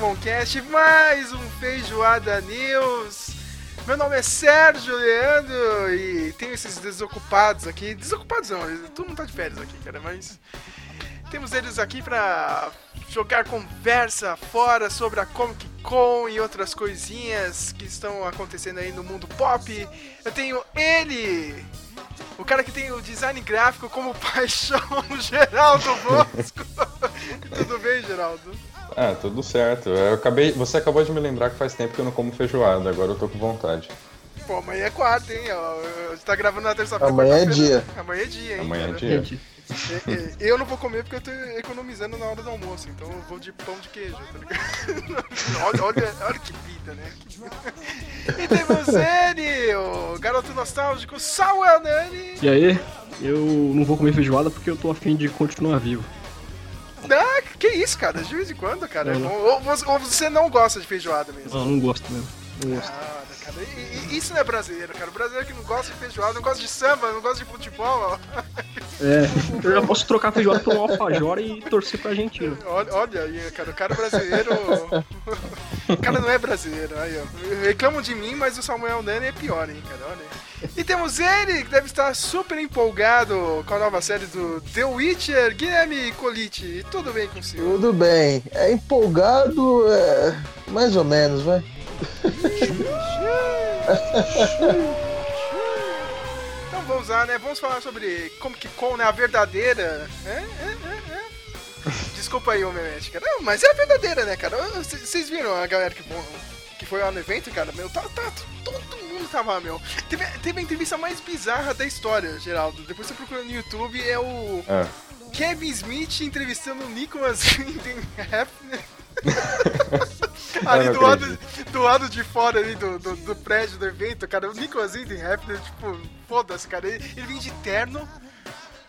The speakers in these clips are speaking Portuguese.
Meloncast, mais um Feijoada News. Meu nome é Sérgio Leandro e tenho esses desocupados aqui. Desocupados não, todo mundo tá de férias aqui, cara, mas temos eles aqui pra jogar conversa fora sobre a Comic Con e outras coisinhas que estão acontecendo aí no mundo pop. Eu tenho ele, o cara que tem o design gráfico como paixão, Geraldo Bosco. Tudo bem, Geraldo? Ah, tudo certo. Eu acabei, você acabou de me lembrar que faz tempo que eu não como feijoada, agora eu tô com vontade. Pô, amanhã é quarta, hein? Você tá gravando na terça-feira. Amanhã é dia. Amanhã é dia, hein? Amanhã é dia. E- e- Eu não vou comer porque eu tô economizando na hora do almoço, então eu vou de pão de queijo, tá ligado? olha, olha, olha que vida, né? E temos ele, o garoto nostálgico, Samuel Nani. E aí, eu não vou comer feijoada porque eu tô afim de continuar vivo. Ah, que isso, cara? De vez em quando, cara. Não, não. Ou, ou você- não gosta de feijoada mesmo? Não, não gosto mesmo. Não gosto. Cara, cara, e- e- isso não é brasileiro, cara. O brasileiro que não gosta de feijoada, não gosta de samba, não gosta de futebol, ó. É, eu já posso trocar feijoada por um alfajor e torcer pra Argentina. Olha, olha aí, cara, o cara brasileiro. o cara não é brasileiro, aí, ó. Reclamam de mim, mas o Samuel Nani é pior, hein, cara, olha aí. E temos ele, que deve estar super empolgado com a nova série do The Witcher, Guilherme Colite. Tudo bem com o senhor? Tudo bem. É empolgado, é... mais ou menos, vai. Então vamos lá, né? Vamos falar sobre Comic Con, né? A verdadeira. É, é, é, é. Desculpa aí, cara. Não, mas é a verdadeira, né, cara? Vocês viram a galera que, que foi lá no evento, cara? Meu, tá, tá, todo mundo tava, meu. Teve, teve a entrevista mais bizarra da história, Geraldo. Depois você procura no YouTube, é o Ah, Kevin Smith entrevistando o Nicholas ali do lado, do lado de fora ali do, do, do prédio do evento, cara, o Nicholas Winding Refn, tipo, foda-se, cara, ele, ele vem de terno,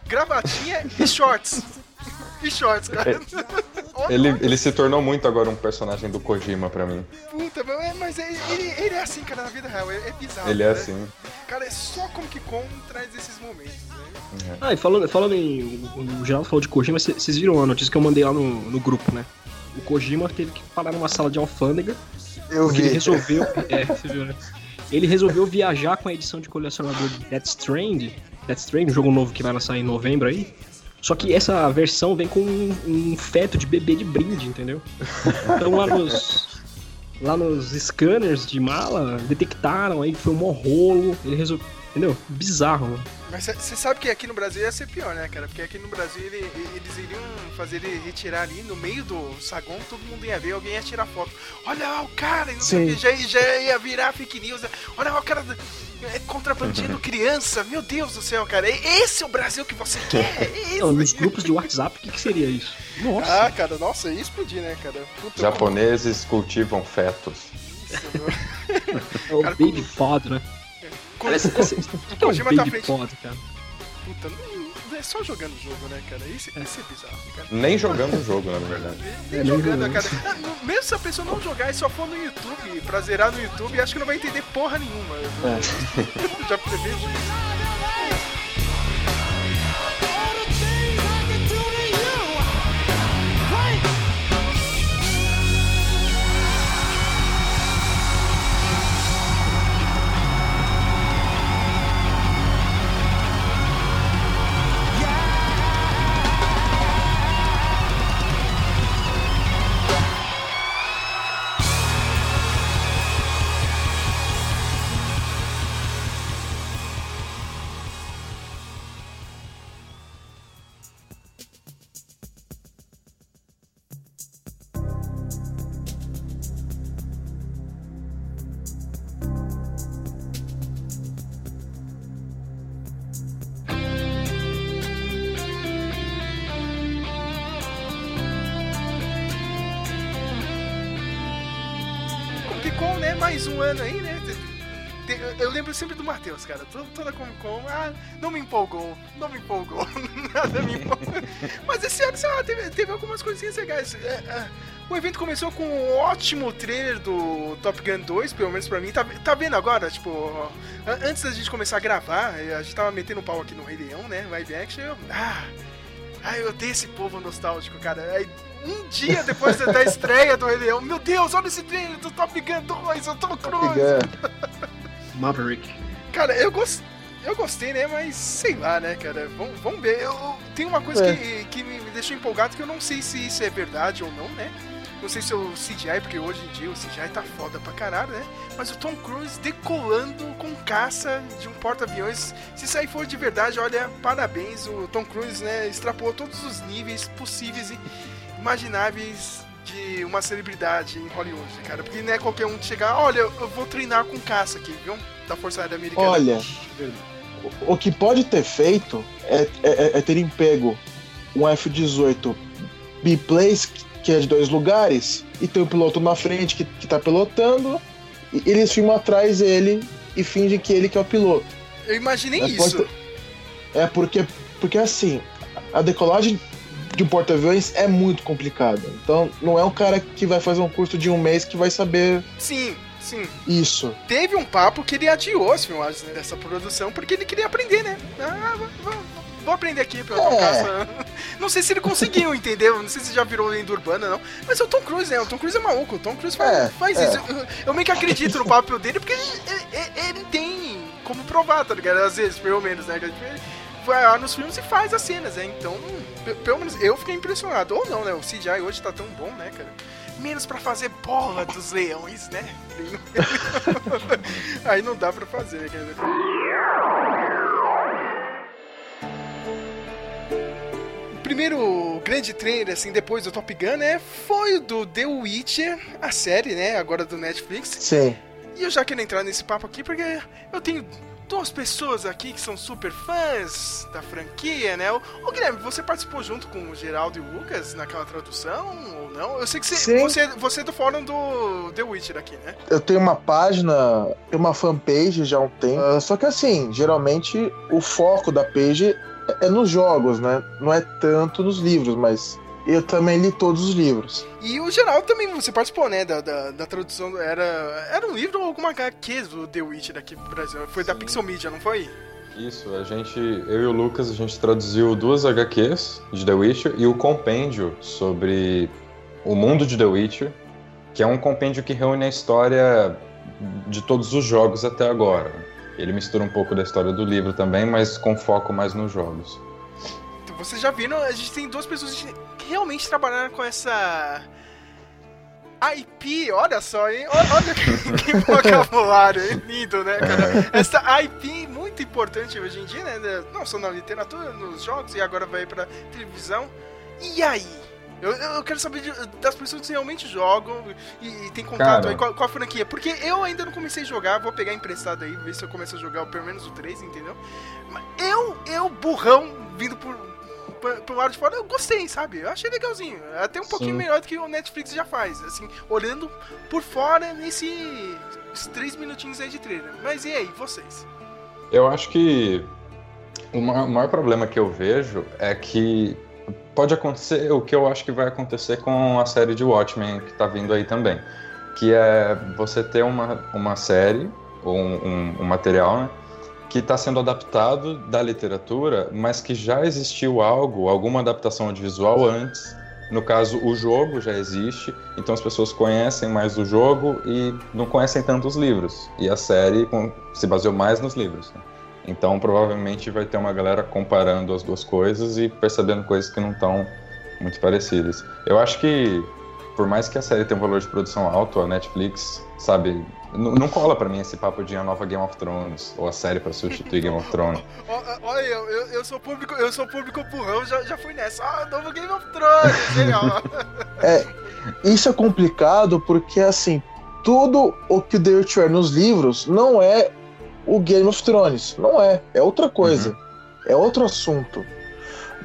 gravatinha e shorts. E shorts, cara. Olha, ele, ele se tornou muito agora um personagem do Kojima pra mim. puta, é, mas ele, ele, ele é assim, cara, na vida real, é, é bizarro. Ele é né? assim. Cara, é só Comic Con traz esses momentos, né? Ah, e falando, falando em. O, o Geraldo falou de Kojima, cê- vocês viram a notícia que eu mandei lá no, no grupo, né? O Kojima teve que parar numa sala de alfândega Eu porque ele vi. resolveu. é, você viu, né? Ele resolveu viajar com a edição de colecionador de Death Strand. Death Strand, um jogo novo que vai lançar em novembro aí. Só que essa versão vem com um, um feto de bebê de brinde, entendeu? Então lá nos. Lá nos scanners de mala, detectaram aí que foi um rolo. Ele resolveu. Entendeu? Bizarro, mano. Mas você sabe que aqui no Brasil ia ser pior, né, cara? Porque aqui no Brasil ele- eles iriam fazer ele retirar ali no meio do saguão, todo mundo ia ver, alguém ia tirar foto. Olha lá o cara, e não sei o que, já, já ia virar fake news. Olha lá o cara é, contrabandeando criança, meu Deus do céu, cara. E- Esse é o Brasil que você quer? É esse. Não, nos grupos de WhatsApp, o que, que seria isso? Nossa! Ah, cara, nossa, ia explodir, né, cara? Puta, Japoneses cultivam fetos. isso, meu. é o cara, Baby Pod, né? Esse, esse, o é Kojima tá frente. Cara? Puta, não, não é só jogando o jogo, né, cara? Isso, isso é bizarro, cara. Nem jogando o jogo, na verdade. Nem É, nem jogando, jogando. cara. Ah, Mesmo se a pessoa não jogar e só for no YouTube, pra zerar no YouTube, acho que não vai entender porra nenhuma. Eu Já prevejo isso. cara. Toda, toda Comic Con, ah, não me empolgou, não me empolgou, nada me empolgou. Mas esse ano, sei lá, teve, teve algumas coisinhas legais. É, é, o evento começou com um ótimo trailer do Top Gun 2, pelo menos pra mim. Tá, tá vendo agora? Tipo, an- antes da gente começar a gravar, a gente tava metendo pau aqui no Rei Leão, né? Live action. Eu, ah, ah, eu odeio esse povo nostálgico, cara. Aí, um dia depois da estreia do Rei Leão, meu Deus, olha esse trailer do Top Gun 2, eu tô Cruise. Fica- Maverick. Cara, eu gostei. Eu gostei, né? Mas sei lá, né, cara? Vamos, vamos ver. Eu, eu- tem uma coisa É. que, que me deixou empolgado que eu não sei se isso é verdade ou não, né? Não sei se é o CGI, porque hoje em dia o CGI tá foda pra caralho, né? Mas o Tom Cruise decolando com caça de um porta-aviões. Se isso aí for de verdade, olha, parabéns. O Tom Cruise, né, extrapolou todos os níveis possíveis e imagináveis de uma celebridade em Hollywood, cara. Porque não é qualquer um que chegar, olha, eu vou treinar com caça aqui, viu? Da Força Aérea Americana. Olha, o- que pode ter feito é, é- é terem pego um F-18 biplace, que é de dois lugares, e tem o piloto na frente que, que tá pilotando, e eles filmam atrás dele e fingem que ele que é o piloto. Eu imaginei É, isso. pode É porque, porque assim, a decolagem de um porta-aviões é muito complicada. Então, não é um cara que vai fazer um curso de um mês que vai saber Sim, sim. isso. Teve um papo que ele adiou as filmagens né, dessa produção porque ele queria aprender, né? Ah, vou, aprender aqui pra É. caça. Não sei se ele conseguiu, entendeu? Não sei se já virou lenda urbana, não. Mas é o Tom Cruise, né? O Tom Cruise é maluco. O Tom Cruise faz, É, faz é. isso. Eu, eu meio que acredito no papel dele porque ele, ele- ele tem como provar, tá ligado? Às vezes, pelo menos, né? Ele vai lá nos filmes e faz as cenas, né? Então, pe- pelo menos eu fiquei impressionado. Ou não, né? O CGI hoje tá tão bom, né, cara? Menos pra fazer bola dos leões, né? Aí não dá pra fazer, né, cara? O primeiro grande trailer, assim, depois do Top Gun, né? Foi o do The Witcher, a série, né? Agora do Netflix. Sim. E eu já quero entrar nesse papo aqui porque eu tenho duas pessoas aqui que são super fãs da franquia, né? Ô, ô, Guilherme, você participou junto com o Geraldo e o Lucas naquela tradução ou não? Eu sei que você, você, você é do fórum do The Witcher aqui, né? Eu tenho uma página, uma fanpage já há um tempo. Ah, só que assim, geralmente o foco da page é- é nos jogos, né? Não é tanto nos livros, mas eu também li todos os livros. E o Geraldo também, você participou, né, da, da, da tradução, era, era um livro ou alguma HQ do The Witcher aqui pro Brasil? Foi da Pixel Media, não foi? Isso, a gente, eu e o Lucas, a gente traduziu duas HQs de The Witcher e o compêndio sobre o mundo de The Witcher, que é um compêndio que reúne a história de todos os jogos até agora. Ele mistura um pouco da história do livro também, mas com foco mais nos jogos. Então, vocês já viram, a gente tem duas pessoas realmente trabalharam com essa IP, olha só, hein? Olha, que, que vocabulário, hein? lindo, né, cara? Essa IP muito importante hoje em dia, né? Não só na literatura, nos jogos e agora vai pra televisão. E aí? Eu, eu quero saber de- das pessoas que realmente jogam e, e tem contato Cara. aí com a, com a franquia. Porque eu ainda não comecei a jogar, vou pegar emprestado aí, ver se eu começo a jogar pelo menos o 3, entendeu? Eu, eu, burrão, vindo por, por lado de fora, eu gostei, sabe? Eu achei legalzinho. Até um pouquinho Sim. melhor do que o Netflix já faz. Assim, olhando por fora nesse. Três minutinhos aí de trailer. Mas e aí, vocês? Eu acho que o maior, o maior problema que eu vejo é que pode acontecer o que eu acho que vai acontecer com a série de Watchmen que tá vindo aí também. Que é você ter uma, uma série, ou um, um- um material, né? Que está sendo adaptado da literatura, mas que já existiu algo, alguma adaptação audiovisual antes. No caso, o jogo já existe, então as pessoas conhecem mais o jogo e não conhecem tanto os livros. E a série se baseou mais nos livros. né? Então, provavelmente vai ter uma galera comparando as duas coisas e percebendo coisas que não estão muito parecidas. Eu acho que, por mais que a série tenha um valor de produção alto, a Netflix, sabe, n- não cola pra mim esse papo de a nova Game of Thrones ou a série pra substituir Game of Thrones. Olha, eu, eu, eu sou público, eu sou público burrão, já, já fui nessa. Ah, novo Game of Thrones, ó. Isso é complicado porque, assim, tudo o que o The Witcher é nos livros não é o Game of Thrones. Não é. É outra coisa. É outro assunto.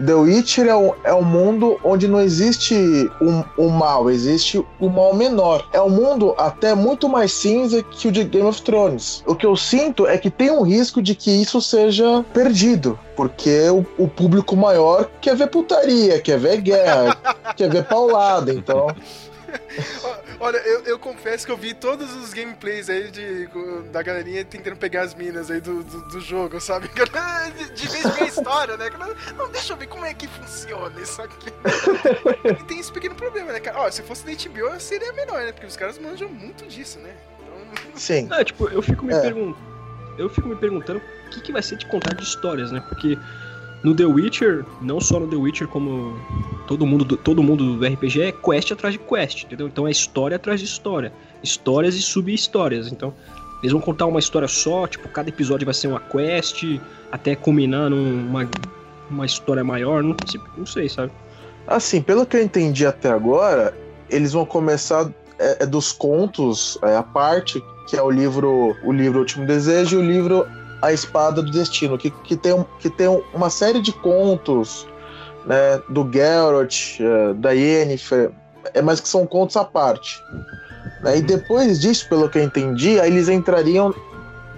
The Witcher é um, é um mundo onde não existe o um, um mal, existe o um mal menor. É um mundo até muito mais cinza que o de Game of Thrones. O que eu sinto é que tem um risco de que isso seja perdido. Porque o, o público maior quer ver putaria, quer ver guerra, quer ver paulada, então. Olha, eu, eu, confesso que eu vi todos os gameplays aí de, da galerinha tentando pegar as minas aí do, do, do jogo, sabe? De, de vez ver a história, né? Não, deixa eu ver como é que funciona isso aqui. E tem esse pequeno problema, né, cara? Ó, se fosse da HBO seria menor, né? Porque os caras manjam muito disso, né? Então... Sim. É, tipo, eu fico me é. perguntando. Eu fico me perguntando o que, que vai ser de contar de histórias, né? Porque no The Witcher, não só no The Witcher, como todo mundo, todo mundo do RPG é quest atrás de quest, entendeu? Então é história atrás de história. Histórias e sub-histórias. Então, eles vão contar uma história só, tipo, cada episódio vai ser uma quest, até culminar numa uma história maior, não, não sei, sabe? Assim, pelo que eu entendi até agora, eles vão começar é, é dos contos, é, a parte que é o livro O Livro Último Desejo e o livro A Espada do Destino, que, que, tem, que tem uma série de contos né, do Geralt, uh, da Yennefer, é, mas que são contos à parte. Né? E depois disso, pelo que eu entendi, aí eles entrariam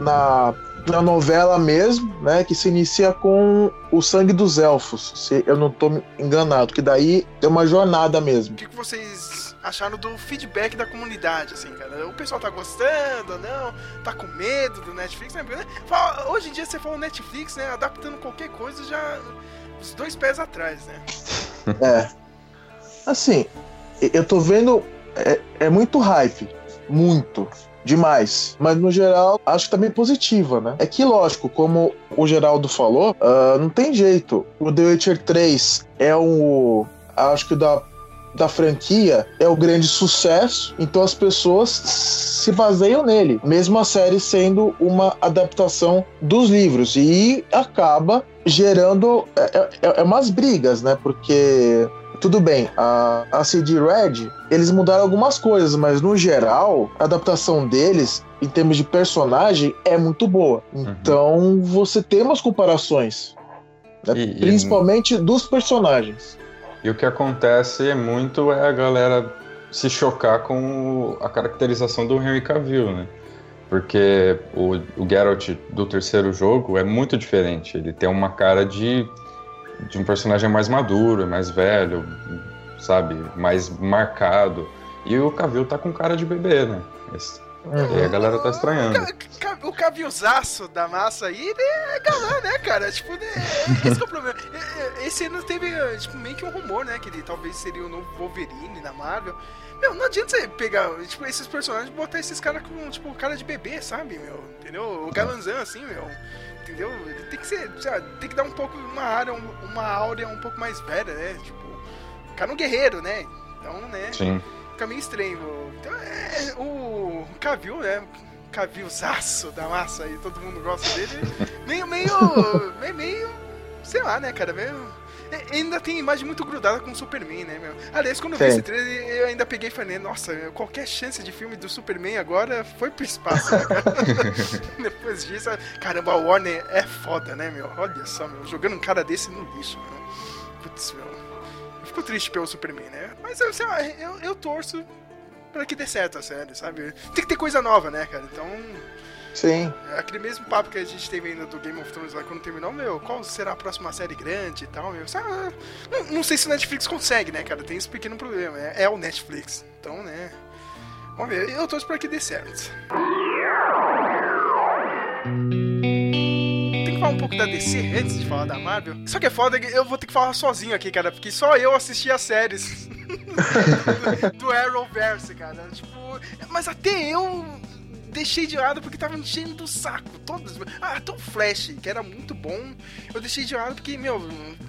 na, na novela mesmo, né, que se inicia com o sangue dos elfos, se eu não estou enganado, que daí é uma jornada mesmo. O que, que vocês acharam do feedback da comunidade, assim, cara? O pessoal tá gostando ou não? Tá com medo do Netflix? Né? Hoje em dia você fala Netflix, né? Adaptando qualquer coisa já os dois pés atrás, né? É. Assim, eu tô vendo. É, é muito hype. Muito. Demais. Mas no geral, acho que tá bem positiva, né? É que, lógico, como o Geraldo falou, uh, não tem jeito. O The Witcher 3 é um. Acho que da da franquia é o grande sucesso, então as pessoas se baseiam nele, mesmo a série sendo uma adaptação dos livros e acaba gerando é, é, é umas brigas, né? Porque tudo bem, a, a CD Red, eles mudaram algumas coisas, mas no geral, a adaptação deles, em termos de personagem, é muito boa. Uhum. Então, você tem umas comparações, né? e, principalmente e... dos personagens. E o que acontece muito é a galera se chocar com a caracterização do Henry Cavill, né? Porque o, o Geralt do terceiro jogo é muito diferente. Ele tem uma cara de, de um personagem mais maduro, mais velho, sabe? Mais marcado. E o Cavill tá com cara de bebê, né? Esse, Uhum. E a galera tá estranhando. O, cavilzaço da massa aí é galã, né, cara? Tipo, né, esse é o problema. Esse ano teve, tipo, meio que um rumor, né? Que ele talvez seria o novo Wolverine na Marvel. Meu, não adianta você pegar, tipo, esses personagens e botar esses caras com, tipo, cara de bebê, sabe, meu? Entendeu? O galanzão, assim, meu. Entendeu? Ele tem que ser, tem que dar um pouco, uma área, uma áurea um pouco mais velha, né? Tipo, o cara é um guerreiro, né? Então, né? Sim fica meio estranho. Então, é, o Cavil, né? Cavilzaço da massa aí, todo mundo gosta dele. meio, meio, meio, meio, sei lá, né, cara? Meio. É, ainda tem imagem muito grudada com o Superman, né, meu? Aliás, quando eu vi esse trailer, eu ainda peguei e falei, nossa, qualquer chance de filme do Superman agora foi pro espaço, né? Depois disso, caramba, a Warner é foda, né, meu? Olha só, meu, jogando um cara desse no lixo, meu. Putz, meu fico triste pelo Superman, né? Mas eu, eu, eu torço pra que dê certo a série, sabe? Tem que ter coisa nova, né, cara? Então. Sim. É aquele mesmo papo que a gente teve ainda do Game of Thrones lá quando terminou, meu, qual será a próxima série grande e tal, meu? Não, não, sei se o Netflix consegue, né, cara? Tem esse pequeno problema. É, é o Netflix. Então, né. Vamos ver. Eu torço pra que dê certo pouco da DC antes de falar da Marvel. Só que é foda, eu vou ter que falar sozinho aqui, cara, porque só eu assisti as séries do, do Arrowverse, cara. Tipo, mas até eu deixei de lado porque tava enchendo do saco. Todos. Ah, até o Flash, que era muito bom, eu deixei de lado porque, meu,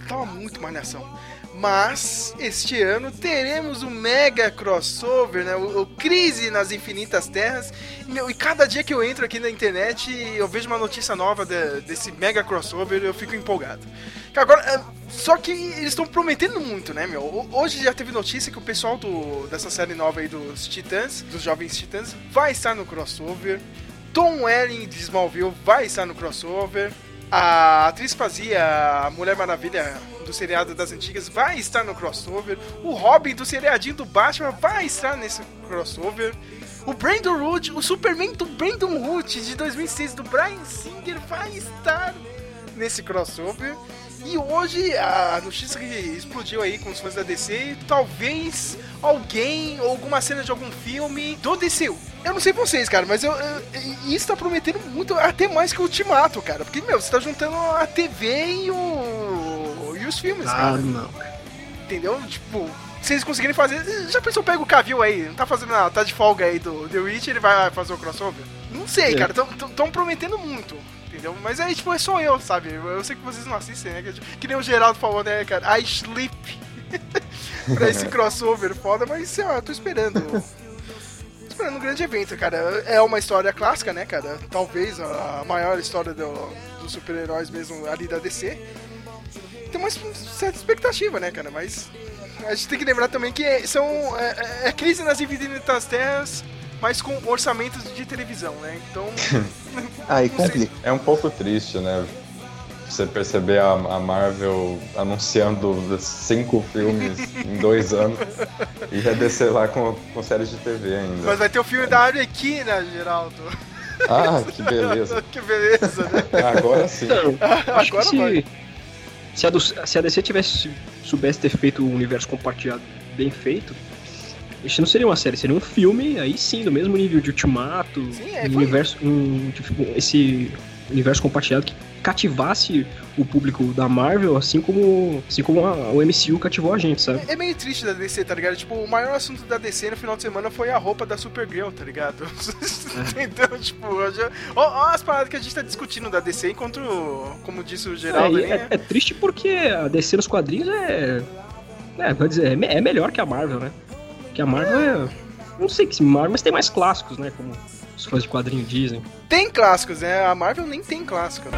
tava muito malhação. Mas este ano teremos um mega crossover, né? O, o Crise nas Infinitas Terras. E, meu, e cada dia que eu entro aqui na internet eu vejo uma notícia nova de, desse mega crossover, eu fico empolgado. Agora, é, só que eles estão prometendo muito, né, meu? Hoje já teve notícia que o pessoal do, dessa série nova aí dos Titãs, dos Jovens Titãs, vai estar no crossover. Tom Welling de Smallville vai estar no crossover. A atriz fazia a Mulher Maravilha do seriado das antigas vai estar no crossover. O Robin do seriadinho do Batman vai estar nesse crossover. O Brandon Root, o Superman do Brandon Root de 2006 do Brian Singer vai estar nesse crossover. E hoje a notícia que explodiu aí com os fãs da DC, talvez alguém ou alguma cena de algum filme do DCU. Eu não sei vocês, cara, mas eu, eu- isso tá prometendo muito, até mais que o Ultimato, cara. Porque, meu, você tá juntando a TV e o. os filmes, Ah, cara. não. Entendeu? Tipo, se eles conseguirem fazer. Já pensou, pega o Cavill aí, não tá fazendo nada, tá de folga aí do The Witch, ele vai fazer o crossover? Não sei, É. cara, tão, tão- tão prometendo muito. Entendeu? Mas aí, tipo, é só eu, sabe? Eu sei que vocês não assistem, né? Que, que nem o Geraldo falou, né, cara? I sleep. pra esse crossover foda, mas sei lá, eu tô esperando. Tô esperando um grande evento, cara. É uma história clássica, né, cara? Talvez a maior história do- dos super-heróis mesmo ali da DC. Tem uma certa expectativa, né, cara? Mas a gente tem que lembrar também que são é, é crise nas infinitas terras, mas com orçamentos de televisão, né? Então, Aí complica. É um pouco triste, né? Você perceber a, a Marvel anunciando cinco filmes em dois anos e já descer lá com, com séries de TV ainda. mas vai ter o filme da Arlequina, Geraldo. Ah, que beleza. que beleza, né? Agora sim. Então, acho Agora que vai. se, se, a do- se a DC tivesse soubesse ter feito um universo compartilhado bem feito, isso não seria uma série, seria um filme, aí sim, do mesmo nível de Ultimato, Sim, é, um universo, um, tipo, esse universo compartilhado que cativasse o público da Marvel, assim como, assim como a- o MCU cativou a gente, sabe? É meio triste da DC, tá ligado? Tipo, o maior assunto da DC no final de semana foi a roupa da Supergirl, tá ligado? então, tipo, ó as paradas que a gente tá discutindo da DC, enquanto, como disse o É, Geraldo, e aí, é, é triste porque a DC nos quadrinhos é. É, vou dizer, é é melhor que a Marvel, né? Que a Marvel é. Não sei que se Marvel, mas tem mais clássicos, né? Como os fãs de quadrinho dizem. tem clássicos, né? A Marvel nem tem clássico, né?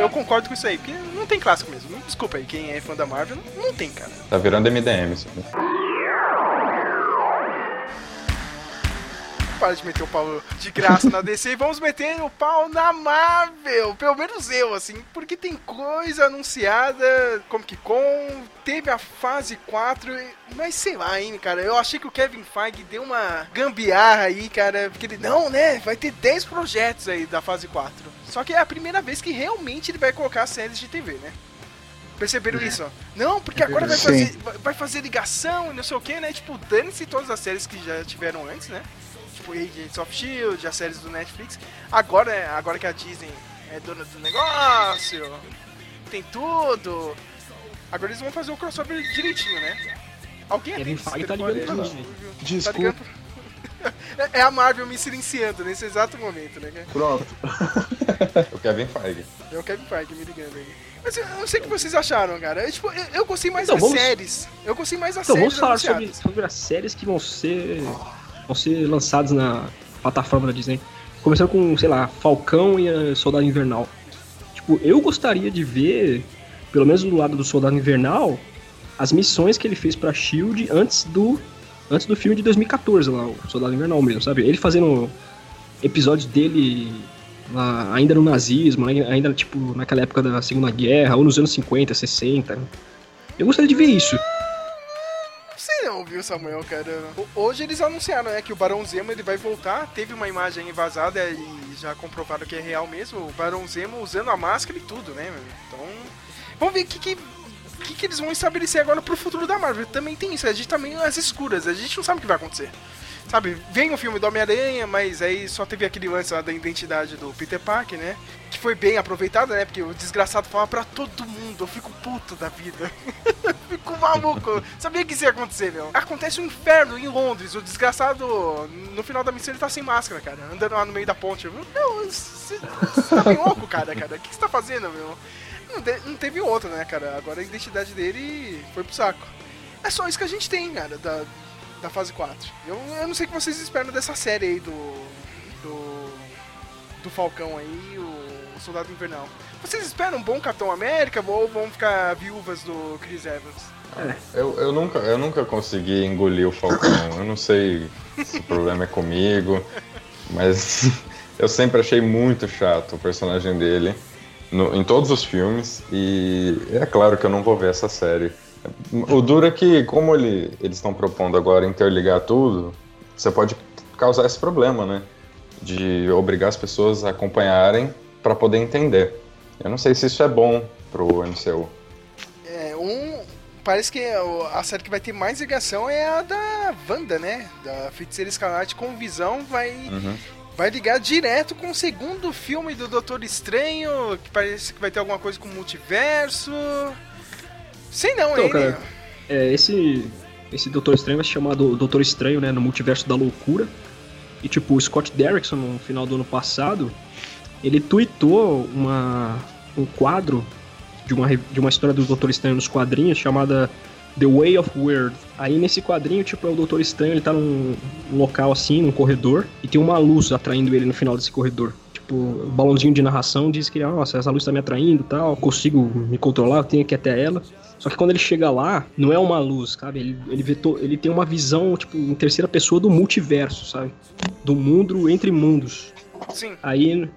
Eu concordo com isso aí, porque não tem clássico mesmo. Desculpa aí, quem é fã da Marvel, não tem, cara. Tá virando MDM isso. aqui. Para de meter o pau de graça na DC e vamos meter o pau na Marvel. Pelo menos eu, assim, porque tem coisa anunciada, Comic Con, teve a fase 4, mas sei lá, hein, cara. Eu achei que o Kevin Feige deu uma gambiarra aí, cara, porque ele, não, né, vai ter 10 projetos aí da fase 4. Só que é a primeira vez que realmente ele vai colocar séries de TV, né? Perceberam isso? ó? Não, porque agora vai fazer, vai fazer ligação e não sei o que, né? Tipo, dane-se todas as séries que já tiveram antes, né? Tipo, Agents of Shield, as séries do Netflix. Agora, é- agora que a Disney é dona do negócio, tem tudo. Agora eles vão fazer o crossover direitinho, né? Alguém Kevin atende esse Feige tá ligando mim. Tá Desculpa. ligando? É a Marvel me silenciando nesse exato momento, né? Pronto. O Kevin Feige. É o Kevin Feige me ligando aí. Mas eu não sei o que vocês acharam, cara. Eu, tipo, eu, eu gostei mais Então, das vamos- séries. Eu gostei mais das Então séries vamos falar sobre, sobre as séries que vão ser. Vão ser lançadas na plataforma da Disney. Começando com, sei lá, Falcão e Soldado Invernal. Tipo, eu gostaria de ver, pelo menos do lado do Soldado Invernal, as missões que ele fez pra Shield antes do antes do filme de 2014 lá, o Soldado Invernal mesmo, sabe? Ele fazendo episódios dele lá, ainda no nazismo, né? ainda tipo naquela época da Segunda Guerra, ou nos anos 50, 60. Eu gostaria de ver isso. Não viu, Samuel, cara. Hoje eles anunciaram, né, que o Barão Zemo ele vai voltar. Teve uma imagem vazada e já comprovaram que é real mesmo. O Barão Zemo usando a máscara e tudo, né, meu? Então, vamos ver o que que... que, que eles vão estabelecer agora pro futuro da Marvel? Também tem isso, a gente tá meio às escuras, a gente não sabe o que vai acontecer. Sabe, vem o filme do Homem-Aranha, mas aí só teve aquele lance lá da identidade do Peter Parker, né? Que foi bem aproveitado, né? Porque o desgraçado fala pra todo mundo, eu fico puto da vida. fico maluco. Sabia que isso ia acontecer, meu. Acontece um inferno em Londres. O desgraçado, no final da missão, ele tá sem máscara, cara. Andando lá no meio da ponte. Eu, Meu, você tá bem louco, cara, cara. O que você tá fazendo, meu? Não, te- não teve outro, né, cara? Agora a identidade dele foi pro saco. É só isso que a gente tem, cara, da, da fase 4. Eu, eu não sei o que vocês esperam dessa série aí do. do. do Falcão aí, o Soldado Invernal. Vocês esperam um bom Capitão América ou vão ficar viúvas do Chris Evans? Eu, eu, nunca, eu nunca consegui engolir o Falcão. Eu não sei se o problema é comigo, mas eu sempre achei muito chato o personagem dele. no- em todos os filmes, e é claro que eu não vou ver essa série. O duro é que, como ele- eles estão propondo agora interligar tudo, você pode causar esse problema, né? De obrigar as pessoas a acompanharem para poder entender. Eu não sei se isso é bom pro MCU. É, um. Parece que a série que vai ter mais ligação é a da Wanda, né? Da Feiticeira Escarlate com visão vai. Uhum. Vai ligar direto com o segundo filme do Doutor Estranho, que parece que vai ter alguma coisa com o multiverso. Sei não, Então, hein? cara, É, esse, esse Doutor Estranho vai se chamar do- Doutor Estranho, né, no Multiverso da Loucura. E tipo, o Scott Derrickson, no final do ano passado, ele tweetou uma, um quadro de uma, de uma história do Doutor Estranho nos quadrinhos chamada The Way of Weird. Aí nesse quadrinho, tipo, é o Doutor Estranho, ele tá num local assim, num corredor, e tem uma luz atraindo ele no final desse corredor. Tipo, o balãozinho de narração diz que, nossa, essa luz tá me atraindo e tal, consigo me controlar, eu tenho que ir até ela. Só que quando ele chega lá, não é uma luz, sabe? Ele, ele, vê to- ele tem uma visão, tipo, em terceira pessoa do multiverso, sabe? Do mundo entre mundos. Sim. Aí.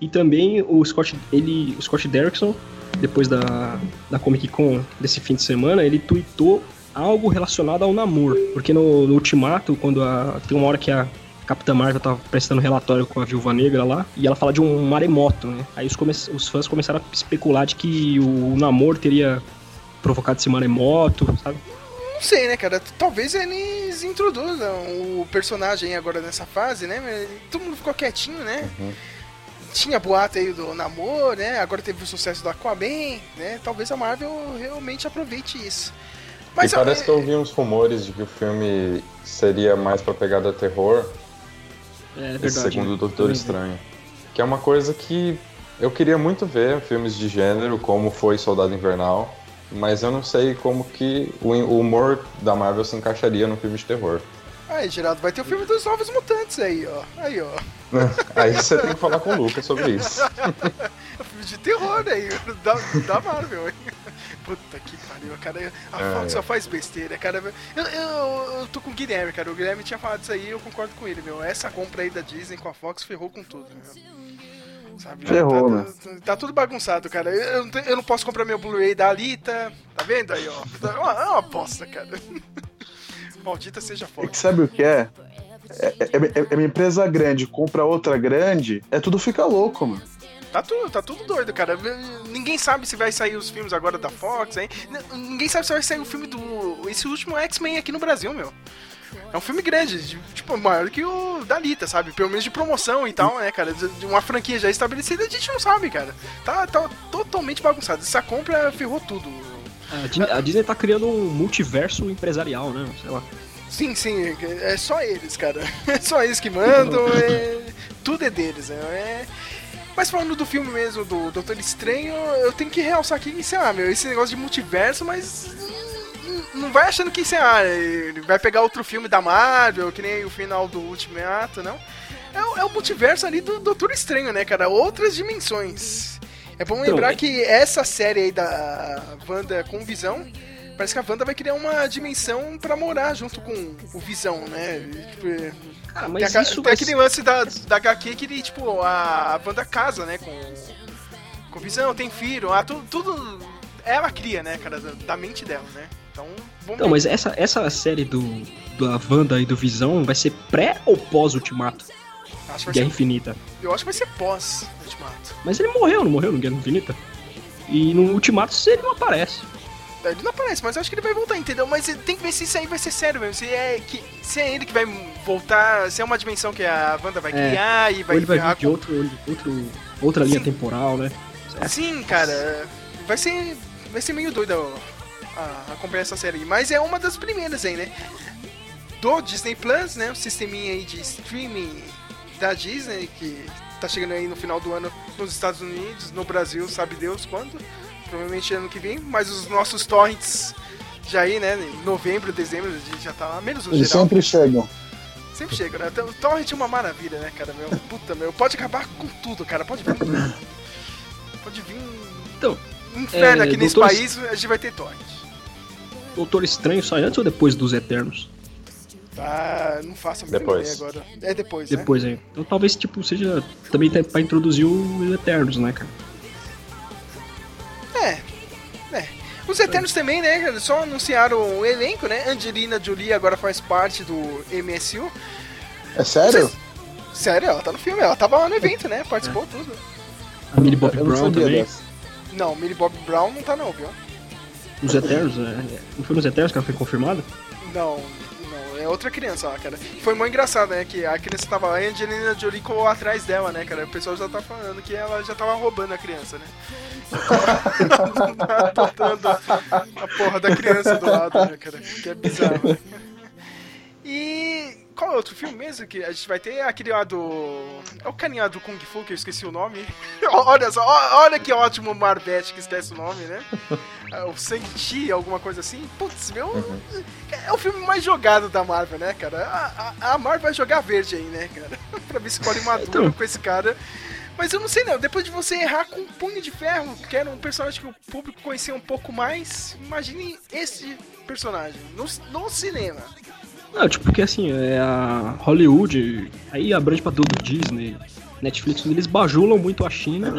E também o Scott, ele, o Scott Derrickson, depois da, da Comic Con desse fim de semana, ele tweetou algo relacionado ao namoro. Porque no, no Ultimato, quando a, tem uma hora que a Capitã Marvel tava prestando relatório com a Viúva Negra lá, e ela fala de um maremoto, né? Aí os, os fãs começaram a especular de que o namoro teria provocado esse maremoto, sabe? Não sei, né, cara? Talvez eles introduzam o personagem agora nessa fase, né? Todo mundo ficou quietinho, né? Uhum. Tinha boato aí do namoro, né? Agora teve o sucesso do Aquaman, né? Talvez a Marvel realmente aproveite isso. Mas e parece ah, que eu ouvi uns rumores de que o filme seria mais pra pegada terror, É verdade. esse segundo né? Doutor. Estranho. Que é uma coisa que eu queria muito ver, filmes de gênero, como foi Soldado Invernal, mas eu não sei como que o humor da Marvel se encaixaria num filme de terror. Aí, Geraldo, vai ter o filme dos Novos Mutantes aí, ó. Aí, ó. Aí você tem que falar com o Lucas sobre isso. É um filme de terror aí, da, da Marvel, hein? Puta que pariu, cara. A É, Fox é. só faz besteira, cara. Eu, eu, eu tô com o Guilherme, cara. O Guilherme tinha falado isso aí e eu concordo com ele, meu. Essa compra aí da Disney com a Fox ferrou com tudo, meu. Sabe? Ferrou, tá, né? tá, tá tudo bagunçado, cara. Eu, não tenho- eu não posso comprar meu Blu-ray da Alita. Tá vendo aí, ó? É uma, é uma bosta, cara. Maldita seja a É sabe o que é? É, é- é- é uma empresa grande, compra outra grande, é tudo fica louco, mano. Tá tudo, tá tudo doido, cara. Ninguém sabe se vai sair os filmes agora da Fox, hein? Ninguém sabe se vai sair o filme do. Esse último X-Men aqui no Brasil, meu. É um filme grande, de- tipo, maior que o da Alita, sabe? Pelo menos de promoção e tal, né, cara? De de uma franquia já estabelecida, a gente não sabe, cara. Tá, tá totalmente bagunçado. Essa compra ferrou tudo. A Disney, a Disney tá criando um multiverso empresarial, né? Sei lá. Sim, sim, é só eles, cara. É só eles que mandam, é... tudo é deles, né? É... Mas falando do filme mesmo, do Doutor Estranho, eu tenho que realçar aqui, sei lá, meu, esse negócio de multiverso, mas não vai achando que, sei lá, ele vai pegar outro filme da Marvel, que nem o final do Ultimato, não. É, o- é o multiverso ali do Doutor Estranho, né, cara? Outras dimensões. É bom Então, lembrar é- que essa série aí da Wanda com Visão Parece que a Wanda vai criar uma dimensão pra morar junto com o Visão, né? Tipo, Cara, tem, mas a- isso tem aquele lance da, da HQ que ele, tipo, a, a Wanda casa, né? Com, com Visão, tem filho, ah, tu- tudo. Ela cria, né, cara, da, da mente dela, né? Então, vamos ver. mas essa, essa série do da Wanda e do Visão vai ser pré ou pós Ultimato? Acho que Guerra ser, Infinita. eu acho que vai ser pós Ultimato. Mas ele morreu, não morreu no Guerra Infinita? E no Ultimato ele não aparece. Ele não aparece, mas eu acho que ele vai voltar, entendeu? Mas tem que ver se isso aí vai ser sério mesmo. Se é, que, se é ele que vai voltar, se é uma dimensão que a Wanda vai É. criar e vai ou ele vai vir de outro, outro, outra linha Sim. temporal, né? Sim, cara, vai ser, vai ser meio doido a, acompanhar essa série. aí, Mas é uma das primeiras aí, né? Do Disney Plus, né? O sisteminha aí de streaming da Disney, que tá chegando aí no final do ano nos Estados Unidos, no Brasil, sabe Deus quando. Provavelmente ano que vem, mas os nossos torrents já aí, né? Em novembro, dezembro, a gente já tá lá, menos o Eles geral. sempre chegam. Sempre chega, né? Então, Torrent é uma maravilha, né, cara? Meu, puta, meu. Pode acabar com tudo, cara. Pode vir. Pode vir. Então, um inferno é, aqui nesse Doutor- país, a gente vai ter Torrent. Doutor Estranho sai antes ou depois dos Eternos? Ah, não faço a depois. ideia agora. É depois, né? Depois, hein. Então talvez, tipo, seja também tá, pra introduzir os Eternos, né, cara? É. É. Os Eternos é. também, né, cara? Só anunciaram o elenco, né? Angelina Jolie agora faz parte do MSU. É sério? Sério, ela tá no filme. Ela tava lá no é. evento, né? Participou é. tudo. A Millie Bob Brown também. Dessa. Não, Millie Bob Brown não tá não, viu? Os Eternos, né? Não foi nos Eternos que ela foi confirmada? Não, não, é outra criança lá, cara. Foi muito engraçado, né? Que a criança tava lá e a Angelina Jolie colou atrás dela, né, cara? O pessoal já tá falando que ela já tava roubando a criança, né? Botando a porra da criança do lado, né, cara? Que é bizarro. E qual é outro filme mesmo que a gente vai ter? Aquele lá do. É o carinha do Kung Fu, que eu esqueci o nome. olha só, olha que ótimo Marvete que esquece o nome, né? É O Shang-Chi, alguma coisa assim. Putz, meu. É o filme mais jogado da Marvel, né, cara? A, a- a Marvel vai jogar verde aí, né, cara? pra ver se escolhe maduro Então. com esse cara. Mas eu não sei não, depois de você errar com um punho de ferro, que era um personagem que o público conhecia um pouco mais, imagine esse personagem no, no cinema. Não, tipo, porque assim, é a Hollywood, aí abrange pra tudo, Disney, Netflix, eles bajulam muito a China,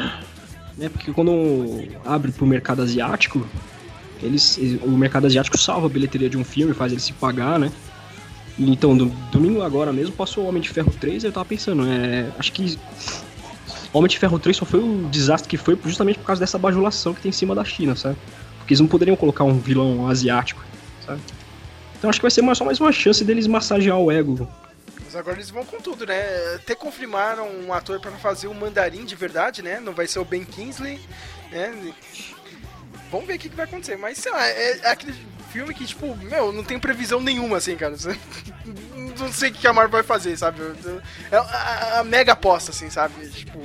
né? Porque quando abre pro mercado asiático, eles, o mercado asiático salva a bilheteria de um filme, faz ele se pagar, né? E, Então, do- domingo agora mesmo passou o Homem de Ferro 3 eu tava pensando, é, acho que Homem de Ferro 3 só foi o desastre que foi justamente por causa dessa bajulação que tem em cima da China, sabe? Porque eles não poderiam colocar um vilão asiático, sabe? Então acho que vai ser só mais uma chance deles massagear o ego. Mas agora eles vão com tudo, né? Até confirmaram um ator pra fazer o mandarim de verdade, né? Não vai ser o Ben Kingsley, né? Vamos ver o que, que vai acontecer. Mas, sei lá, é, é aquele filme que, tipo, meu, não tem previsão nenhuma, assim, cara. Não sei o que a Marvel vai fazer, sabe? É a mega aposta, assim, sabe? Tipo...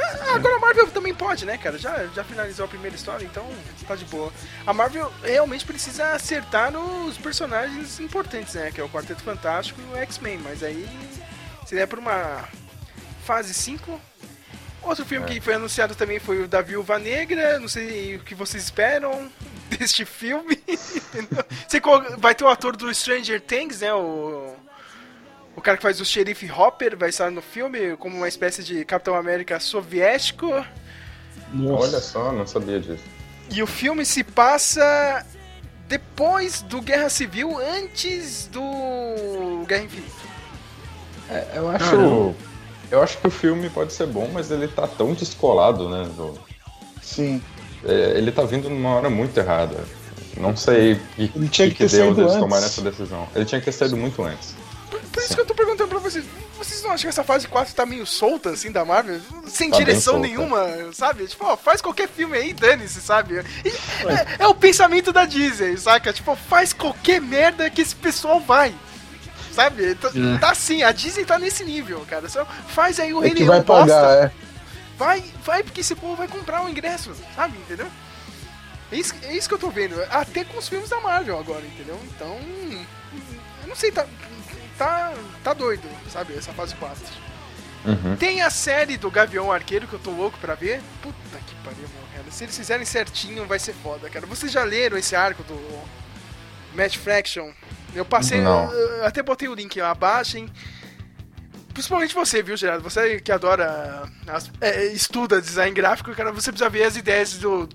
ah, Agora a Marvel também pode, né, cara? Já, já finalizou a primeira história, então tá de boa. A Marvel realmente precisa acertar nos personagens importantes, né? Que é o Quarteto Fantástico e o X-Men. Mas aí, se der pra uma fase 5. Outro filme que foi anunciado também foi o da Viúva Negra. Não sei o que vocês esperam deste filme. vai ter o ator do Stranger Things, né? O, o cara que faz o xerife Hopper vai estar no filme como uma espécie de Capitão América soviético. Nossa. Olha só, não sabia disso. E o filme se passa depois do Guerra Civil, antes do Guerra Infinita. É, eu acho. Caramba. Eu acho que o filme pode ser bom, mas ele tá tão descolado, né? do- Sim. é, ele tá vindo numa hora muito errada. Não sei o que, Ele tinha que, que deu antes. tomarem essa decisão. Ele tinha que ter saído muito antes. Isso que eu tô perguntando pra vocês, vocês não acham que essa fase 4 tá meio solta, assim, da Marvel? Sem Tá direção nenhuma, sabe? Tipo, ó, faz qualquer filme aí, dane-se, sabe? É, é o pensamento da Disney, saca? Tipo, faz qualquer merda que esse pessoal vai. Sabe? Tá, É. tá assim, a Disney tá nesse nível, cara. Só faz aí o É Rei Leão vai bosta. pagar, é. Vai, vai, porque esse povo vai comprar o ingresso, sabe? Entendeu? É isso, é isso que eu tô vendo. Até com os filmes da Marvel agora, entendeu? Então. Eu não sei, tá. Tá, tá doido, sabe? Essa fase 4. Uhum. Tem a série do Gavião Arqueiro que eu tô louco pra ver. Puta que pariu, meu cara. Se eles fizerem certinho, vai ser foda, cara. Vocês já leram esse arco do Match Fraction? Eu passei. Eu- eu até botei o link lá, baixem. Principalmente você, viu, Gerardo? Você que adora. as- é, estuda design gráfico, cara, você precisa ver as ideias do.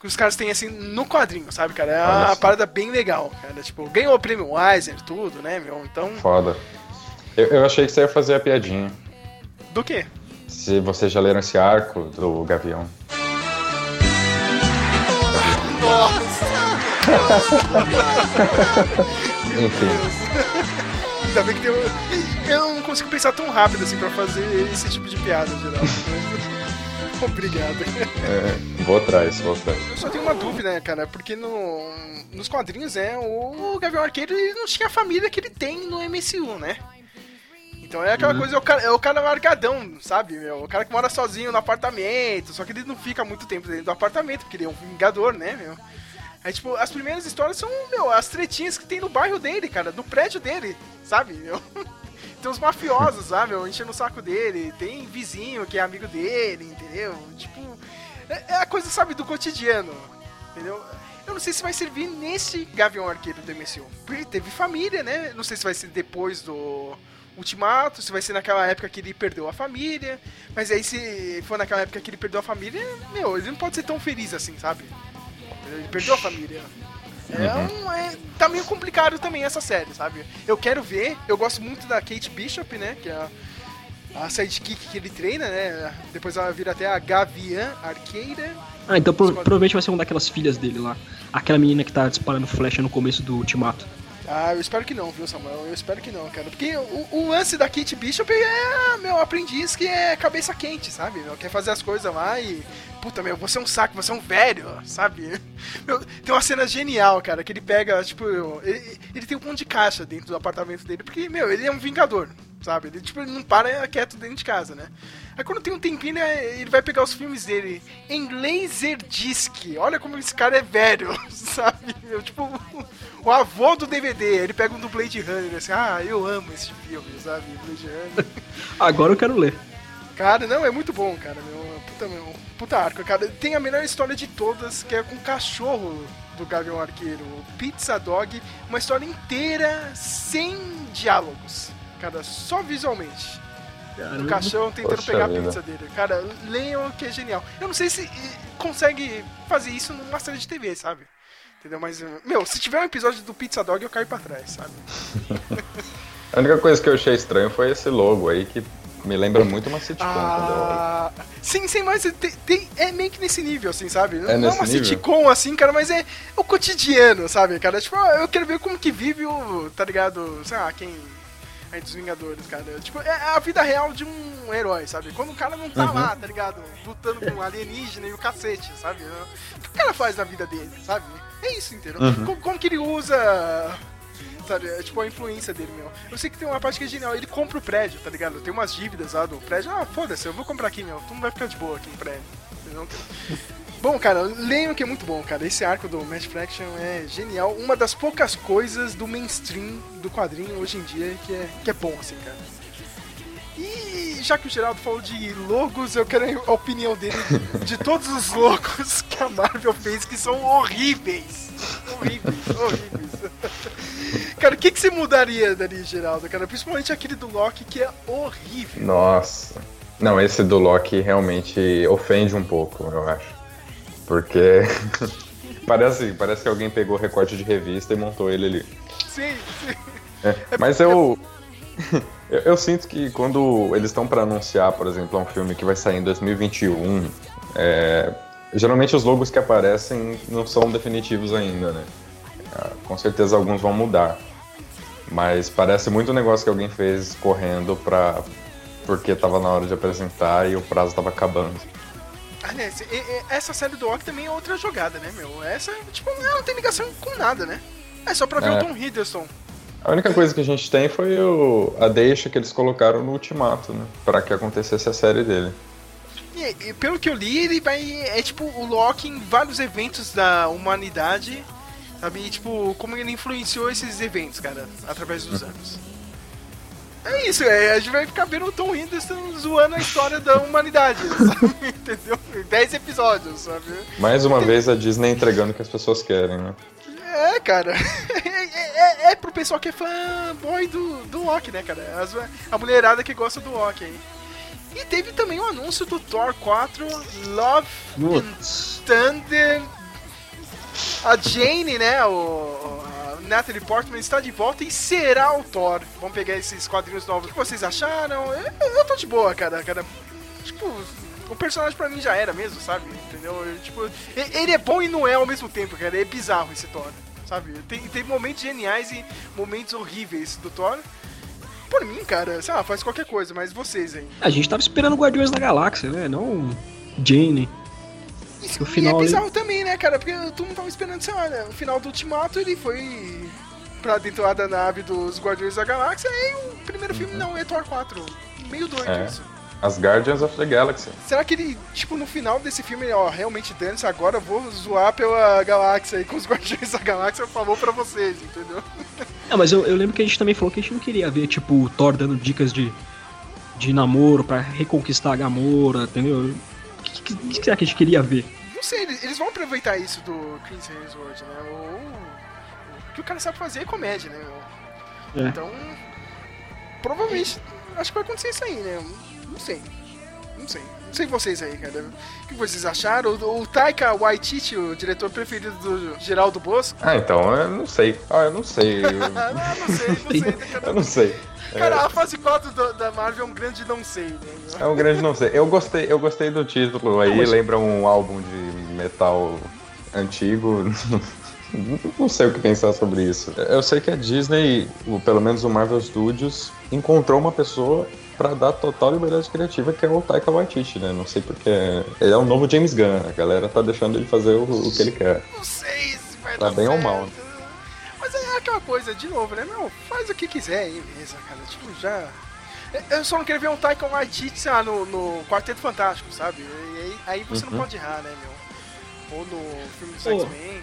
Que os caras têm assim no quadrinho, sabe, cara? É uma parada bem legal, cara. Tipo, ganhou o prêmio Weiser, tudo, né, meu? Então. Foda. Eu, eu achei que você ia fazer a piadinha. Do quê? Se vocês já leram esse arco do Gavião. Enfim. Ainda bem que tem um... Eu não consigo pensar tão rápido assim pra fazer esse tipo de piada, Geraldo. Obrigado. É, vou atrás, vou atrás. Eu só tenho uma dúvida, né, cara? Porque no... nos quadrinhos, né, o Gavião Arqueiro ele não tinha a família que ele tem no MCU, né? Então é aquela coisa, é o, cara, é o cara largadão, sabe? meu? O cara que mora sozinho no apartamento, só que ele não fica muito tempo dentro do apartamento, porque ele é um vingador, né, meu? Aí, tipo, as primeiras histórias são, meu, as tretinhas que tem no bairro dele, cara, no prédio dele, sabe, meu? Tem os mafiosos, sabe, enchendo o saco dele, tem vizinho que é amigo dele, entendeu? Tipo, é, é a coisa, sabe, do cotidiano, entendeu? Eu não sei se vai servir nesse Gavião Arqueiro do MCU. Porque teve família, né? Não sei se vai ser depois do Ultimato, se vai ser naquela época que ele perdeu a família. Mas aí se for naquela época que ele perdeu a família, meu, ele não pode ser tão feliz assim, sabe? Ele perdeu a família. É um. É, tá meio complicado também essa série, sabe? Eu quero ver, eu gosto muito da Kate Bishop, né? Que é a, a sidekick que ele treina, né? Depois ela vira até a Gavian Arqueira. Ah, então pro- provavelmente vai ser uma daquelas filhas dele lá. Aquela menina que tá disparando flecha no começo do Ultimato. Ah, eu espero que não, viu, Samuel? Eu espero que não, cara. Porque o, o lance da Kate Bishop é, meu, aprendiz que é cabeça quente, sabe? Meu, quer fazer as coisas lá e. Puta, meu, você é um saco, você é um velho, sabe? Meu, tem uma cena genial, cara, que ele pega, tipo, ele, ele tem um pão de caixa dentro do apartamento dele, porque, meu, ele é um vingador, sabe? Ele, tipo, ele não para quieto dentro de casa, né? Aí quando tem um tempinho, né, ele vai pegar os filmes dele em Laserdisc. Olha como esse cara é velho, sabe? Eu, tipo, o avô do DVD. Ele pega um do Blade Runner, assim, ah, eu amo esse filme, sabe? Blade Runner. Agora eu quero ler. Cara, não, é muito bom, cara. Meu, puta, meu, puta arco, cara. Tem a melhor história de todas, que é com o cachorro do Gavião Arqueiro, o Pizza Dog. Uma história inteira sem diálogos. Cara, só visualmente. O cachorro tentando Poxa pegar a vida. pizza dele. Cara, leiam que é genial. Eu não sei se eh, consegue fazer isso numa série de TV, sabe? Entendeu? Mas, eh, meu, se tiver um episódio do Pizza Dog, eu caio pra trás, sabe? A única coisa que eu achei estranho foi esse logo aí, que me lembra muito uma sitcom quando eu olho. Ah, sim, sim, mas tem, tem- é meio que nesse nível, assim, sabe? não é uma nível? sitcom, assim, cara, mas é o cotidiano, sabe, cara? Tipo, eu quero ver como que vive o, tá ligado? Sei lá, quem... Aí dos Vingadores, cara. Tipo, é a vida real de um herói, sabe? Quando o cara não tá lá, tá ligado? Lutando com um alienígena e o cacete, sabe? O que o cara faz na vida dele, sabe? É isso, entendeu? Como, como que ele usa sabe? É tipo a influência dele, meu. Eu sei que tem uma parte que é genial. Ele compra o prédio, tá ligado? Tem umas dívidas lá do prédio. Ah, foda-se, eu vou comprar aqui, meu. Tu não vai ficar de boa aqui no prédio. Entendeu? Bom, cara, leiam que é muito bom, cara. Esse arco do Match Fraction é genial. Uma das poucas coisas do mainstream do quadrinho hoje em dia que é, que é bom, assim, cara. E já que o Geraldo falou de logos, eu quero a opinião dele de todos os logos que a Marvel fez, que são horríveis. Horríveis, horríveis. Cara, o que, que você mudaria dali, Geraldo, cara? Principalmente aquele do Loki, que é horrível. Nossa. Não, esse do Loki realmente ofende um pouco, eu acho. Porque parece, parece que alguém pegou o recorte de revista e montou ele ali. Sim, sim. É, mas eu, eu. Eu sinto que quando eles estão para anunciar, por exemplo, um filme que vai sair em 2021, é, geralmente os logos que aparecem não são definitivos ainda, né? Ah, Com certeza alguns vão mudar. Mas parece muito um negócio que alguém fez correndo pra. porque tava na hora de apresentar e o prazo tava acabando. Aliás, essa série do Loki também é outra jogada, né, meu? Essa, tipo, ela não tem ligação com nada, né? É só pra ver É. o Tom Hiddleston. A única coisa que a gente tem foi o, a deixa que eles colocaram no Ultimato, né? Pra que acontecesse a série dele. E, e pelo que eu li, ele vai. É tipo o Loki em vários eventos da humanidade. Sabe? E, tipo, como ele influenciou esses eventos, cara, através dos anos. É isso, é, a gente vai ficar vendo o Tom Hiddleston zoando a história da humanidade, sabe? Entendeu? 10 episódios, sabe? Mais uma vez a Disney entregando o que as pessoas querem, né? É, cara. É, é, é pro pessoal que é fanboy do, do Loki, né, cara? As- a mulherada que gosta do Loki aí. E teve também o anúncio do Thor 4 Love and. Thunder. A Jane, né? O, a Natalie Portman está de volta e será o Thor. Vamos pegar esses quadrinhos novos. O que vocês acharam? Eu, eu tô de boa, cara. cara. Tipo, o personagem pra mim já era mesmo, sabe? Entendeu? Eu, tipo, ele é bom e não é ao mesmo tempo, cara. É bizarro esse Thor, sabe? Tem, tem momentos geniais e momentos horríveis do Thor. Por mim, cara, sei lá, faz qualquer coisa, mas vocês aí. A gente tava esperando Guardiões da Galáxia, né? Não Jane. Isso O final e é bizarro também, né, cara? Porque tu não tava esperando, sei lá, né? O final do Ultimato ele foi pra dentro lá da nave dos Guardiões da Galáxia e o primeiro filme não, é Thor 4. Meio doido É. isso. As Guardians of the Galaxy. Será que ele, tipo, no final desse filme, ó, realmente dane-se, agora eu vou zoar pela galáxia aí com os Guardiões da Galáxia, falou pra vocês, entendeu? Ah, mas eu, eu lembro que a gente também falou que a gente não queria ver, tipo, o Thor dando dicas de, de namoro pra reconquistar a Gamora, entendeu? O que, que, que será que a gente queria ver? Não sei, eles, eles vão aproveitar isso do Chris Hemsworth, né? O, o que o cara sabe fazer é comédia, né? É. Então, provavelmente, acho que vai acontecer isso aí, né? Não sei. Não sei. Não sei vocês aí, cara. O que vocês acharam? O, o Taika Waititi, o diretor preferido do Geraldo Bosco. Ah, então, eu não sei. Ah, eu não sei. Eu, Ah, não sei, não sei. né, cara? eu não sei. Cara, a fase 4 do- da Marvel é um grande não sei, né? É um grande não sei. Eu gostei, eu gostei do título aí, lembra um álbum de metal antigo. Não sei o que pensar sobre isso. Eu sei que a Disney, ou pelo menos o Marvel Studios, encontrou uma pessoa pra dar total liberdade criativa, que é o Taika Waititi, né? Não sei porque. Ele é o novo James Gunn, a galera tá deixando ele fazer o, o que ele quer. Não sei se vai Tá dar bem ou certo. mal, né? Mas é aquela coisa, de novo, né? Meu, faz o que quiser aí mesmo, cara. Tipo, já. Eu só não queria ver um Taika Waititi, sei lá, no, no Quarteto Fantástico, sabe? E aí, aí você Uhum. não pode errar, né, meu? Ou no filme Pô. X-Men.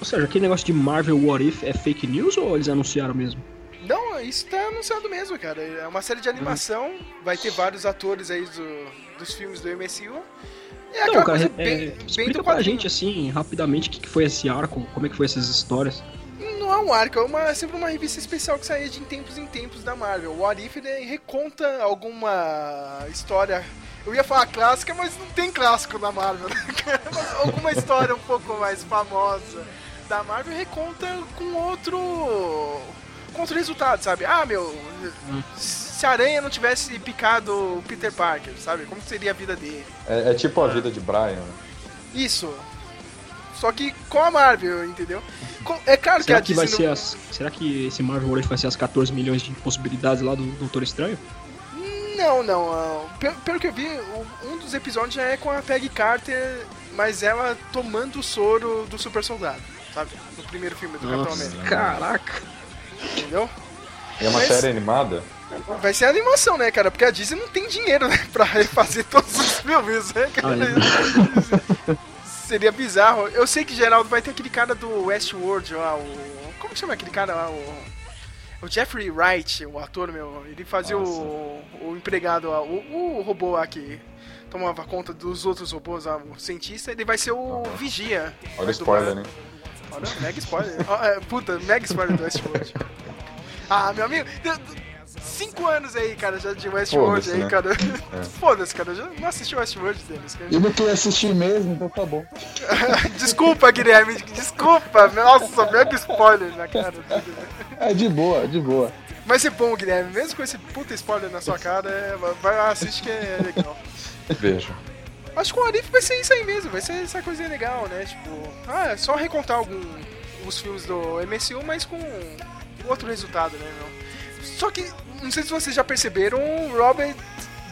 Ou seja, aquele negócio de Marvel What If é fake news ou eles anunciaram mesmo? Não, isso tá anunciado mesmo, cara. É uma série de animação, vai ter vários atores aí do- dos filmes do MCU. É aquela cara, é, bem, explica pra gente, assim, rapidamente, o que, que foi esse arco, como é que foi essas histórias. Não é um arco, é uma, sempre uma revista especial que saía de tempos em tempos da Marvel. O What If ele reconta alguma história. Eu ia falar clássica, mas não tem clássico na Marvel, né? Alguma história um pouco mais famosa da Marvel reconta com outro. Com outro resultado, sabe? Ah, meu. Se a aranha não tivesse picado o Peter Parker, sabe? Como seria a vida dele? É, é tipo a vida de Brian. né? Isso. Só que com a Marvel, entendeu? É claro Será que que a vai Disney ser não- as. Será que esse Marvel If vai ser as 14 milhões de possibilidades lá do Doutor Estranho? Não, não. ah, Pelo, pelo que eu vi, o- um dos episódios já é com a Peggy Carter, mas ela tomando o soro do super soldado, sabe? No primeiro filme do Capitão América, Caraca! Entendeu? E é uma Mas- série animada? Vai ser animação, né, cara? Porque a Disney não tem dinheiro, né, pra refazer todos os filmes, né, cara? Seria bizarro. Eu sei que Geraldo vai ter aquele cara do Westworld lá, o. Como que chama aquele cara lá? O. O Jeffrey Wright, o ator, meu, ele fazia o, o empregado lá, o, o robô lá que tomava conta dos outros robôs lá, o cientista, ele vai ser o Vigia. Olha o Vai spoiler, hein? Olha, mega spoiler. É, puta, mega spoiler do Westworld. Ah, meu amigo, cinco anos aí, cara, já de Westworld aí, né? cara. Foda-se, cara, eu já não assisti Westworld, cara. Eu não queria assistir mesmo, então tá bom. desculpa, Guilherme, desculpa. Nossa, mega spoiler na cara. É de boa, de boa. Vai ser bom, Guilherme, mesmo com esse puta spoiler na sua cara, é, vai lá, assiste que é legal. Vejo. Acho que o Arif vai ser isso aí mesmo, vai ser essa coisinha legal, né? Tipo, ah, é só recontar algum, os filmes do MCU, mas com outro resultado, né, meu? Só que, não sei se vocês já perceberam, o Robert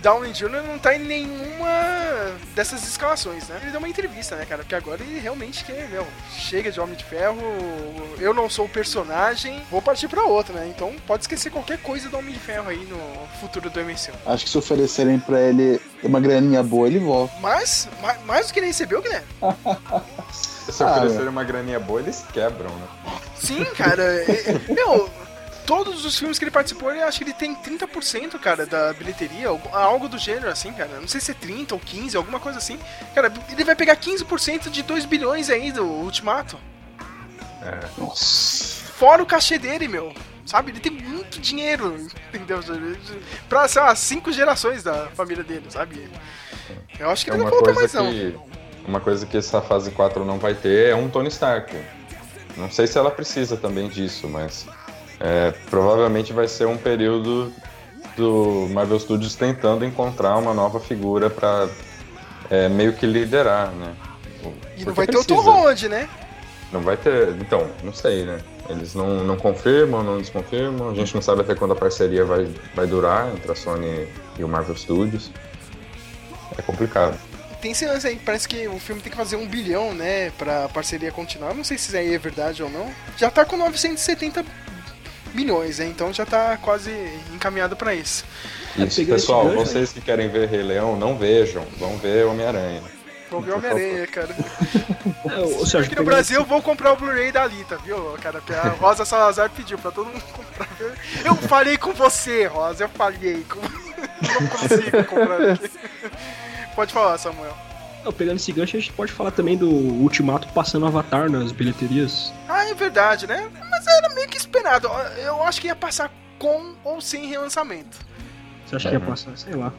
Downey Jr. não tá em nenhuma dessas escalações, né? Ele deu uma entrevista, né, cara? Porque agora ele realmente quer, meu, chega de Homem de Ferro, eu não sou o personagem, vou partir pra outra, né? Então pode esquecer qualquer coisa do Homem de Ferro aí no futuro do MCU. Acho que se oferecerem pra ele uma graninha boa, ele volta. Mas, ma- mais do que ele recebeu, Guilherme. Se Ah, oferecerem uma graninha boa, eles quebram, né? Sim, cara. é- é- meu, todos os filmes que ele participou, eu acho que ele tem 30%, cara, da bilheteria, algo- algo do gênero, assim, cara. Não sei se é 30 ou 15, alguma coisa assim. Cara, ele vai pegar 15% de 2 bilhões aí do Ultimato. Nossa. Fora o cachê dele, meu. Sabe? Ele tem muito dinheiro, entendeu? Pra, sei lá, cinco gerações da família dele, sabe? Eu acho que É ele uma não volta coisa mais, não. que. Uma coisa que essa fase 4 não vai ter é um Tony Stark. Não sei se ela precisa também disso, mas é, provavelmente vai ser um período do Marvel Studios tentando encontrar uma nova figura pra é, meio que liderar, né? E Porque não vai ter o Tom precisa. Holland, né? Não vai ter. Então, não sei, né? Eles não, não confirmam, não desconfirmam. A gente não sabe até quando a parceria vai, vai durar entre a Sony e o Marvel Studios. É complicado. Tem esse lance aí, parece que o filme tem que fazer um bilhão, né, pra parceria continuar. Não sei se isso aí é verdade ou não. Já tá com 970 milhões, né? Então já tá quase encaminhado pra isso. Isso, pegando esse pessoal, vocês que querem ver Rei Leão, não vejam. Vão ver Homem-Aranha. Vou ver Homem-Aranha, cara. É, ou seja, Aqui no Brasil eu vou comprar o Blu-ray da Alita, viu, cara? Porque a Rosa Salazar pediu pra todo mundo comprar. Eu falei com você, Rosa, eu falei com Não consigo comprar aqui. Pode falar, Samuel. Não, pegando esse gancho, a gente pode falar também do Ultimato passando Avatar nas bilheterias. Ah, é verdade, né? Mas era meio que esperado. Eu acho que ia passar com ou sem relançamento. Você acha que ia passar? Sei lá.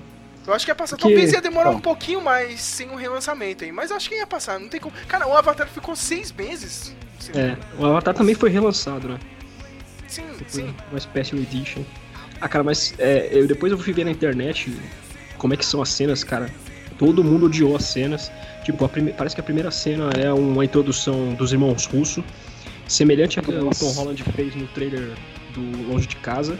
Eu acho que ia passar. Porque- Talvez ia demorar um pouquinho mais sem o relançamento aí. Mas acho que ia passar. Não tem como. Cara, o Avatar ficou seis meses. É, o Avatar também foi relançado, né? Sim, Foi sim. Uma Special Edition. Ah, cara, mas é, eu, depois eu fui ver na internet como é que são as cenas, cara. Todo mundo odiou as cenas. Tipo, a prime- parece que a primeira cena é uma introdução dos irmãos Russo, semelhante a que o Nossa. Tom Holland fez no trailer do Longe de Casa.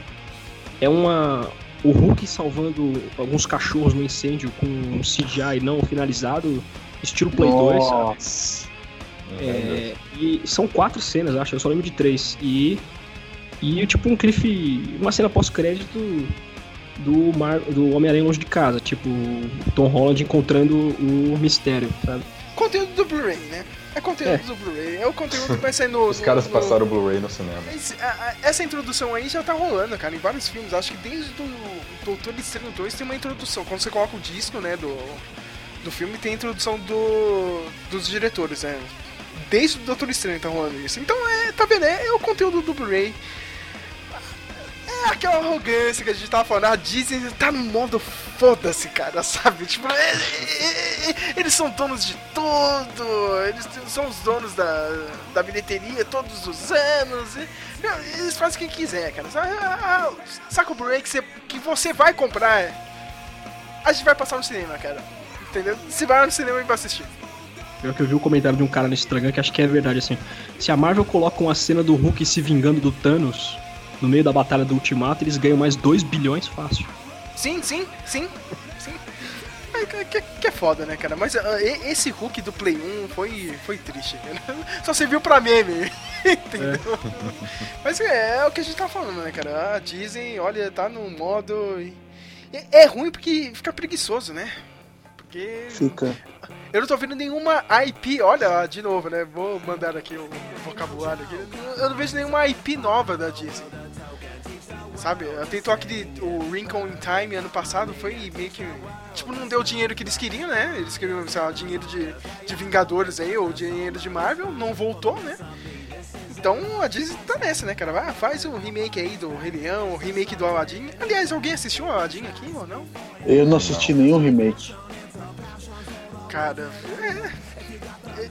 É uma. O Hulk salvando alguns cachorros no incêndio com um CGI não finalizado, estilo Play 2, sabe? Nossa. É, e são quatro cenas, acho, eu só lembro de três. E. E tipo um cliff. Uma cena pós-crédito do, Mar, do Homem-Aranha longe de casa. Tipo, o Tom Holland encontrando o mistério, sabe? Conteúdo do Blu-ray, né? É conteúdo É. do Blu-ray. É o conteúdo que vai sair no. Os no- caras no- passaram o Blu-ray no cinema. Esse- a- a- Essa introdução aí já tá rolando, cara, em vários filmes. Acho que desde o Doutor Estranho 2 tem uma introdução. Quando você coloca o disco, né, do, do filme, tem a introdução do, dos diretores, né? Desde o Doutor Estranho tá rolando isso. Então, é, tá vendo? É, é o conteúdo do Blu-ray. É aquela arrogância que a gente tava falando. A Disney tá no modo foda-se, cara, sabe? Tipo, é- é- é- eles são donos de tudo. Eles são os donos da, da bilheteria todos os anos. Eles fazem o que quiser, cara. Sabe, Ah, ah, Saca o que você, que você vai comprar. A gente vai passar no cinema, cara. Entendeu? Você vai no cinema e vai assistir. Pior que eu vi o comentário de um cara no Instagram que acho que é verdade assim. Se a Marvel coloca uma cena do Hulk se vingando do Thanos no meio da batalha do Ultimato, eles ganham mais 2 bilhões fácil. Sim, sim, sim, sim. É, que, que- é foda, né, cara? Mas ah, e- esse Hulk do Play 1 foi, foi triste, cara. Só serviu pra meme. Entendeu? Mas é, é o que a gente tá falando, né, cara? A Disney, olha, tá no modo. e- É, é ruim porque fica preguiçoso, né? Porque. Fica. Eu não tô vendo nenhuma IP, olha, de novo, né? Vou mandar aqui o, o vocabulário aqui. Eu não vejo nenhuma IP nova da Disney. Sabe? Tentou aquele. O Wrinkle in Time ano passado, foi meio que. Tipo, não deu o dinheiro que eles queriam, né? Eles queriam, sei lá, dinheiro de, de Vingadores aí, ou dinheiro de Marvel, não voltou, né? Então a Disney tá nessa, né, cara? Vai, faz o remake aí do Rei Leão, o remake do Aladdin. Aliás, alguém assistiu o Aladdin aqui ou não? Eu não assisti nenhum remake. Cara, é.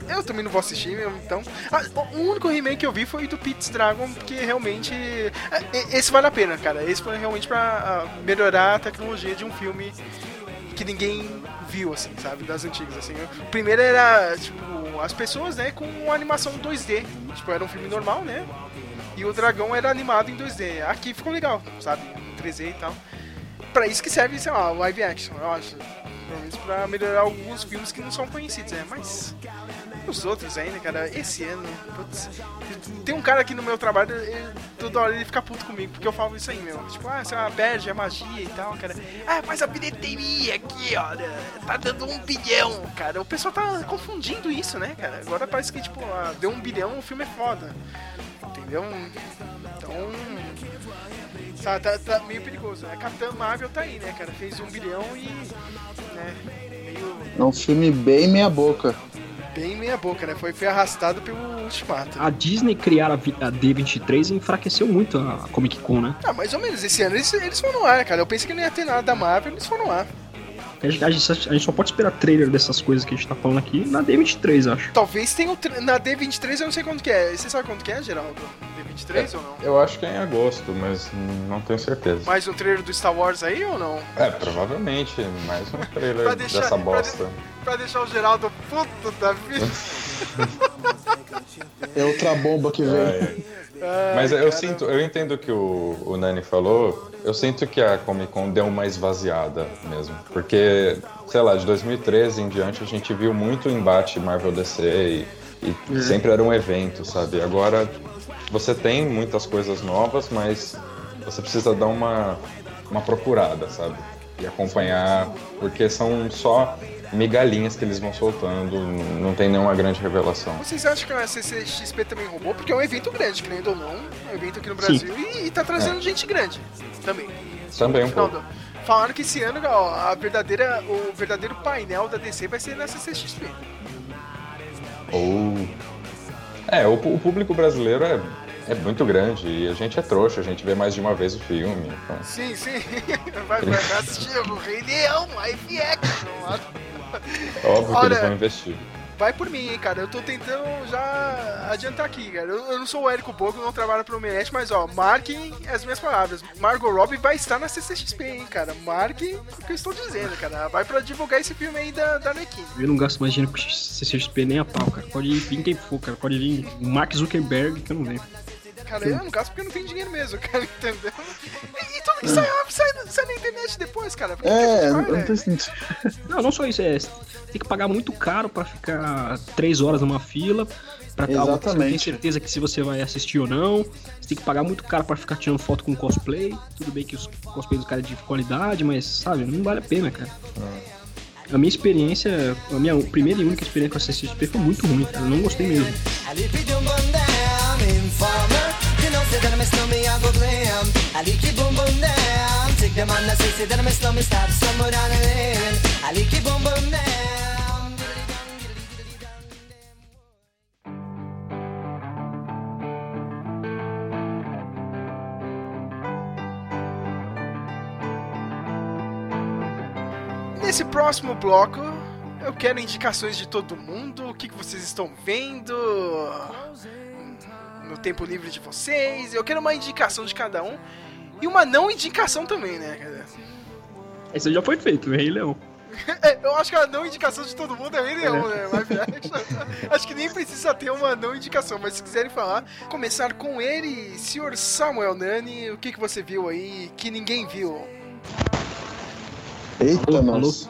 Eu também não vou assistir então. Ah, o único remake que eu vi foi do Pete's Dragon, porque realmente. é, e- Esse vale a pena, cara. Esse foi realmente pra ah, melhorar a tecnologia de um filme que ninguém viu, assim, sabe? Das antigas, assim. O primeiro era, tipo, as pessoas, né, com animação 2D. Tipo, era um filme normal, né? E o dragão era animado em 2D. Aqui ficou legal, sabe? Em 3D e tal. Pra isso que serve, sei lá, live action, eu acho. Pelo menos pra melhorar alguns filmes que não são conhecidos, né? Mas os outros ainda, cara, esse ano, putz, tem um cara aqui no meu trabalho, ele, toda hora ele fica puto comigo, porque eu falo isso aí, meu. Tipo, ah, você é uma perde, é magia e tal, cara. Ah, mas a bilheteria aqui, olha, tá dando um bilhão, cara. O pessoal tá confundindo isso, né, cara? Agora parece que, tipo, ah, deu um bilhão, o filme é foda. Entendeu? Então. Tá, tá, tá meio perigoso, né? Capitã Marvel tá aí, né, cara? Fez um bilhão e. né? Meio. É um filme bem meia boca. bem meia boca, né? Foi, foi arrastado pelo Ultimato. A Disney criar a, a D23 enfraqueceu muito a Comic Con, né? Ah, mais ou menos. Esse ano eles, eles foram no ar, cara. Eu pensei que não ia ter nada da Marvel, eles foram no ar. A gente, a gente- a gente só pode esperar trailer dessas coisas que a gente tá falando aqui na D23, acho. Talvez tenha o tra- na D23, eu não sei quanto que é. Você sabe quanto que é, Geraldo? D23 ou não? Eu acho que é em agosto, mas não tenho certeza. Mais um trailer do Star Wars aí ou não? É, provavelmente, mais um Pra trailer deixar- dessa pra bosta. Pra deixar o Geraldo puto da vida. É outra bomba que vem. É, é. Mas eu sinto, eu entendo o que o, o Nani falou. Eu sinto que a Comic Con deu uma esvaziada mesmo. Porque, sei lá, de 2013 em diante a gente viu muito embate Marvel DC e, e sempre era um evento, sabe? Agora você tem muitas coisas novas, mas você precisa dar uma, uma procurada, sabe? E acompanhar, porque são só migalhinhas que eles vão soltando, não tem nenhuma grande revelação. Vocês acham que a CCXP também roubou? Porque é um evento grande, querendo ou não. É um evento aqui no Brasil e, e tá trazendo gente grande também. Também um pouco. Falaram que esse ano ó, a verdadeira, o verdadeiro painel da DC vai ser na CCXP. Ou. É, o, o público brasileiro é é muito grande e a gente é trouxa, a gente vê mais de uma vez o filme. Então... Sim, sim. Vai, vai assistir o Rei Leão, live action. Óbvio que eles vão investir. Vai por mim, hein, cara. Eu tô tentando já adiantar aqui, cara. Eu, eu não sou o Érico Bogo, não trabalho pro Omelete, mas ó, marquem as minhas palavras. Margot Robbie vai estar na CCXP, hein, cara. Marquem o que eu estou dizendo, cara. Vai pra divulgar esse filme aí da, da Arlequim. Eu não gasto mais dinheiro com CCXP nem a pau, cara. Pode vir quem for, cara. Pode vir o Mark Zuckerberg, que eu não lembro. Cara, eu não gasto porque eu não tenho dinheiro mesmo, cara, entendeu? E, e tudo que sai, sai, sai na internet depois, cara. Porque É, não, não né? tem sentido. Não, não só isso, é. Tem que pagar muito caro pra ficar três horas numa fila. Pra você não tem Exatamente. certeza que se você vai assistir ou não. Você tem que pagar muito caro pra ficar tirando foto com cosplay. Tudo bem que os cosplays do cara é de qualidade, mas, sabe, não vale a pena, cara. A minha experiência, a minha primeira e única experiência com a CCXP foi muito ruim, cara. Eu não gostei mesmo. I Nesse próximo bloco, eu quero indicações de todo mundo. O que, que vocês estão vendo no tempo livre de vocês. Eu quero uma indicação de cada um. E uma não indicação também, né? Esse já foi feito, Rei Leão. É, eu acho que a não indicação de todo mundo é Rei Leão, né? Live action. acho que nem precisa ter uma não indicação, mas se quiserem falar, começar com ele, senhor Samuel Nani, o que, que você viu aí que ninguém viu? Eita, Alô, nossa.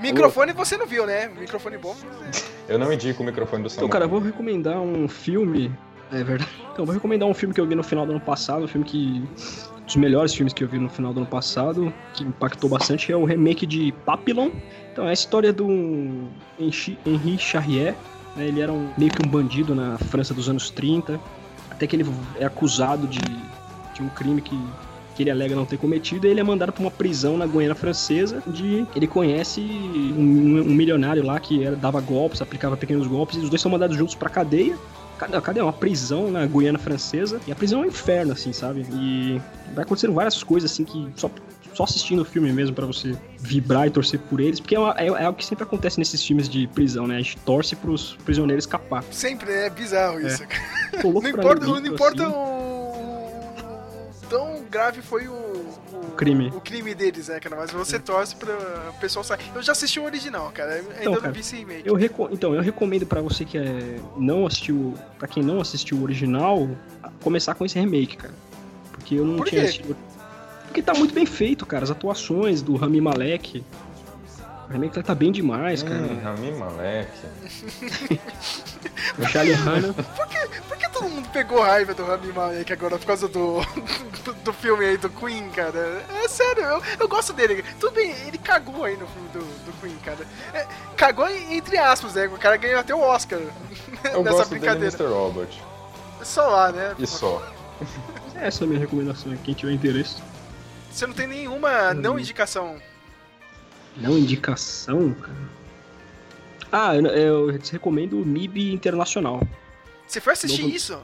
Microfone você não viu, né? Microfone bom. Eu não indico o microfone do Samuel. Então, cara, eu vou recomendar um filme. É verdade. Então, eu vou recomendar um filme que eu vi no final do ano passado, um filme que. Um dos melhores filmes que eu vi no final do ano passado, que impactou bastante, é o remake de Papillon. Então, é a história do Henri Henri Charrier. né? Ele era um, meio que um bandido na França dos anos 30. Até que ele é acusado de, de um crime que, que ele alega não ter cometido. E ele é mandado para uma prisão na Guiana Francesa, onde ele conhece um, um milionário lá que era, dava golpes, aplicava pequenos golpes. E os dois são mandados juntos pra cadeia. Cadê, cadê? Uma prisão na Guiana Francesa. E a prisão é um inferno, assim, sabe? E vai acontecendo várias coisas, assim, que só, só assistindo o filme mesmo pra você vibrar e torcer por eles. Porque é, uma- é, é algo que sempre acontece nesses filmes de prisão, né? A gente torce pros prisioneiros escapar. Sempre é bizarro isso, cara. Tô louco Não importa, o não importa assim. o, o tão grave foi o, o crime. o crime deles, né, cara? Mas você torce pra o pessoal sair. Eu já assisti o original, cara. Ainda Então, não cara, vi esse remake. Eu reco- então, eu recomendo pra você que é, não assistiu, Pra quem não assistiu o original, começar com esse remake, cara. Porque eu não Por tinha assistido. Porque tá muito bem feito, cara. As atuações do Rami Malek. O remake tá bem demais, cara. Hum, Rami Malek. O Charlie Hanna. Por que todo mundo pegou raiva do Rami Malek agora por causa do, do, do filme aí do Queen, cara? É sério, eu, eu gosto dele. Tudo bem, ele cagou aí no filme do, do Queen, cara. É, cagou entre aspas, né? O cara ganhou até o Oscar Eu nessa gosto dele, brincadeira. Mr. Robot. Só lá, né? E só. Essa é a minha recomendação, quem tiver interesse. Você não tem nenhuma não indicação. Não indicação, cara. Ah, eu, eu recomendo o MIB Internacional. Você foi assistir Novo- isso?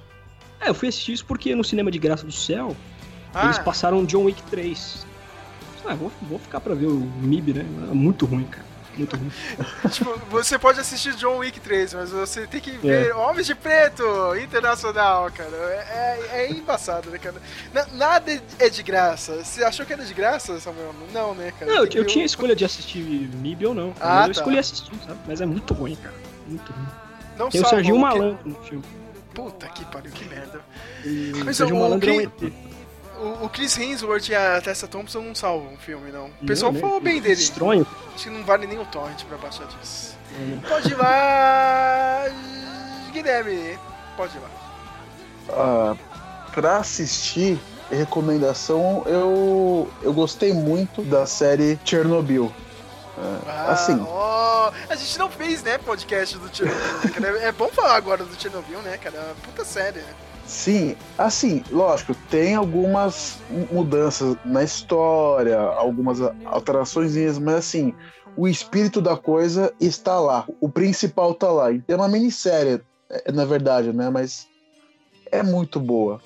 É, eu fui assistir isso porque no Cinema de Graça do Céu, Ah, eles passaram John Wick 3. Ah, vou, vou ficar pra ver o MIB, né? É muito ruim, cara. Muito ruim. tipo, você pode assistir John Wick 3, mas você tem que É. ver Homens de Preto Internacional, cara. É, é, é embaçado, né, cara? Na- nada é de graça. Você achou que era de graça, Samuel? Não, né, cara? Não, eu, eu tinha escolha de assistir MIB ou não. Ah, eu tá. escolhi assistir, sabe? Mas é muito ruim, cara. Muito ruim. Não Tem o Serginho que- Malandro no filme. Puta que pariu, que merda. E o Mas Serginho o- Malandro é um ET. O, o Chris Hemsworth e a Tessa Thompson não salvam o filme, não. O pessoal Não, né? falou bem dele. Estranho. Acho que não vale nem o torrent pra baixar disso. É. Pode ir lá, Guilherme. Pode ir lá. Ah, pra assistir, recomendação, eu, eu gostei muito da série Chernobyl. Ah, assim. ó, a gente não fez, né, podcast do Chernobyl. né, cara? É bom falar agora do Chernobyl, né, cara? É uma Puta série. Sim, assim, lógico, tem algumas mu- mudanças na história, algumas alterações, mas assim, o espírito da coisa está lá. O principal tá lá. É uma minissérie, é, na verdade, né? Mas é muito boa.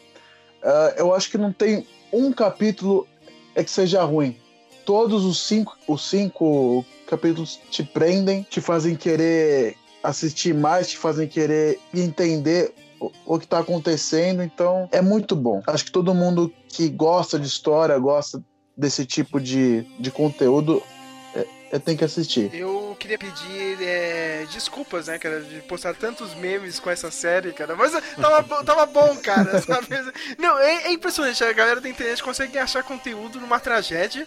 Ah, eu acho que não tem um capítulo é que seja ruim. Todos os cinco, os cinco capítulos te prendem, te fazem querer assistir mais, te fazem querer entender o, que está acontecendo. Então é muito bom. Acho que todo mundo que gosta de história, gosta desse tipo de, de conteúdo, é, é, tem que assistir. Eu queria pedir é, desculpas, né, cara, de postar tantos memes com essa série, cara. Mas tava, bo- tava bom, cara, sabe? Não, é, é impressionante. A galera da internet consegue achar conteúdo numa tragédia.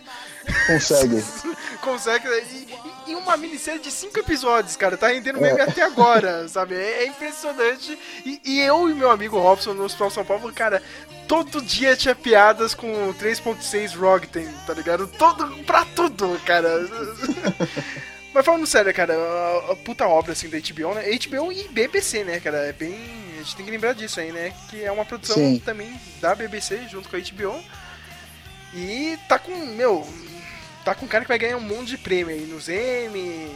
Consegue. consegue. E, e- e uma minissérie de cinco episódios, cara. Tá rendendo meme até agora, sabe? É, é impressionante. E, e eu e meu amigo Robson no Hospital São Paulo, cara. Todo dia tinha piadas com 3.6 Rockten, tá ligado? Todo, pra tudo, cara. Mas falando sério, cara, a, a puta obra assim da HBO, né? HBO e BBC, né, cara? É bem. A gente tem que lembrar disso aí, né? Que é uma produção Sim. também da BBC junto com a HBO. E tá com, meu. Tá com cara que vai ganhar um monte de prêmio aí nos Emmy,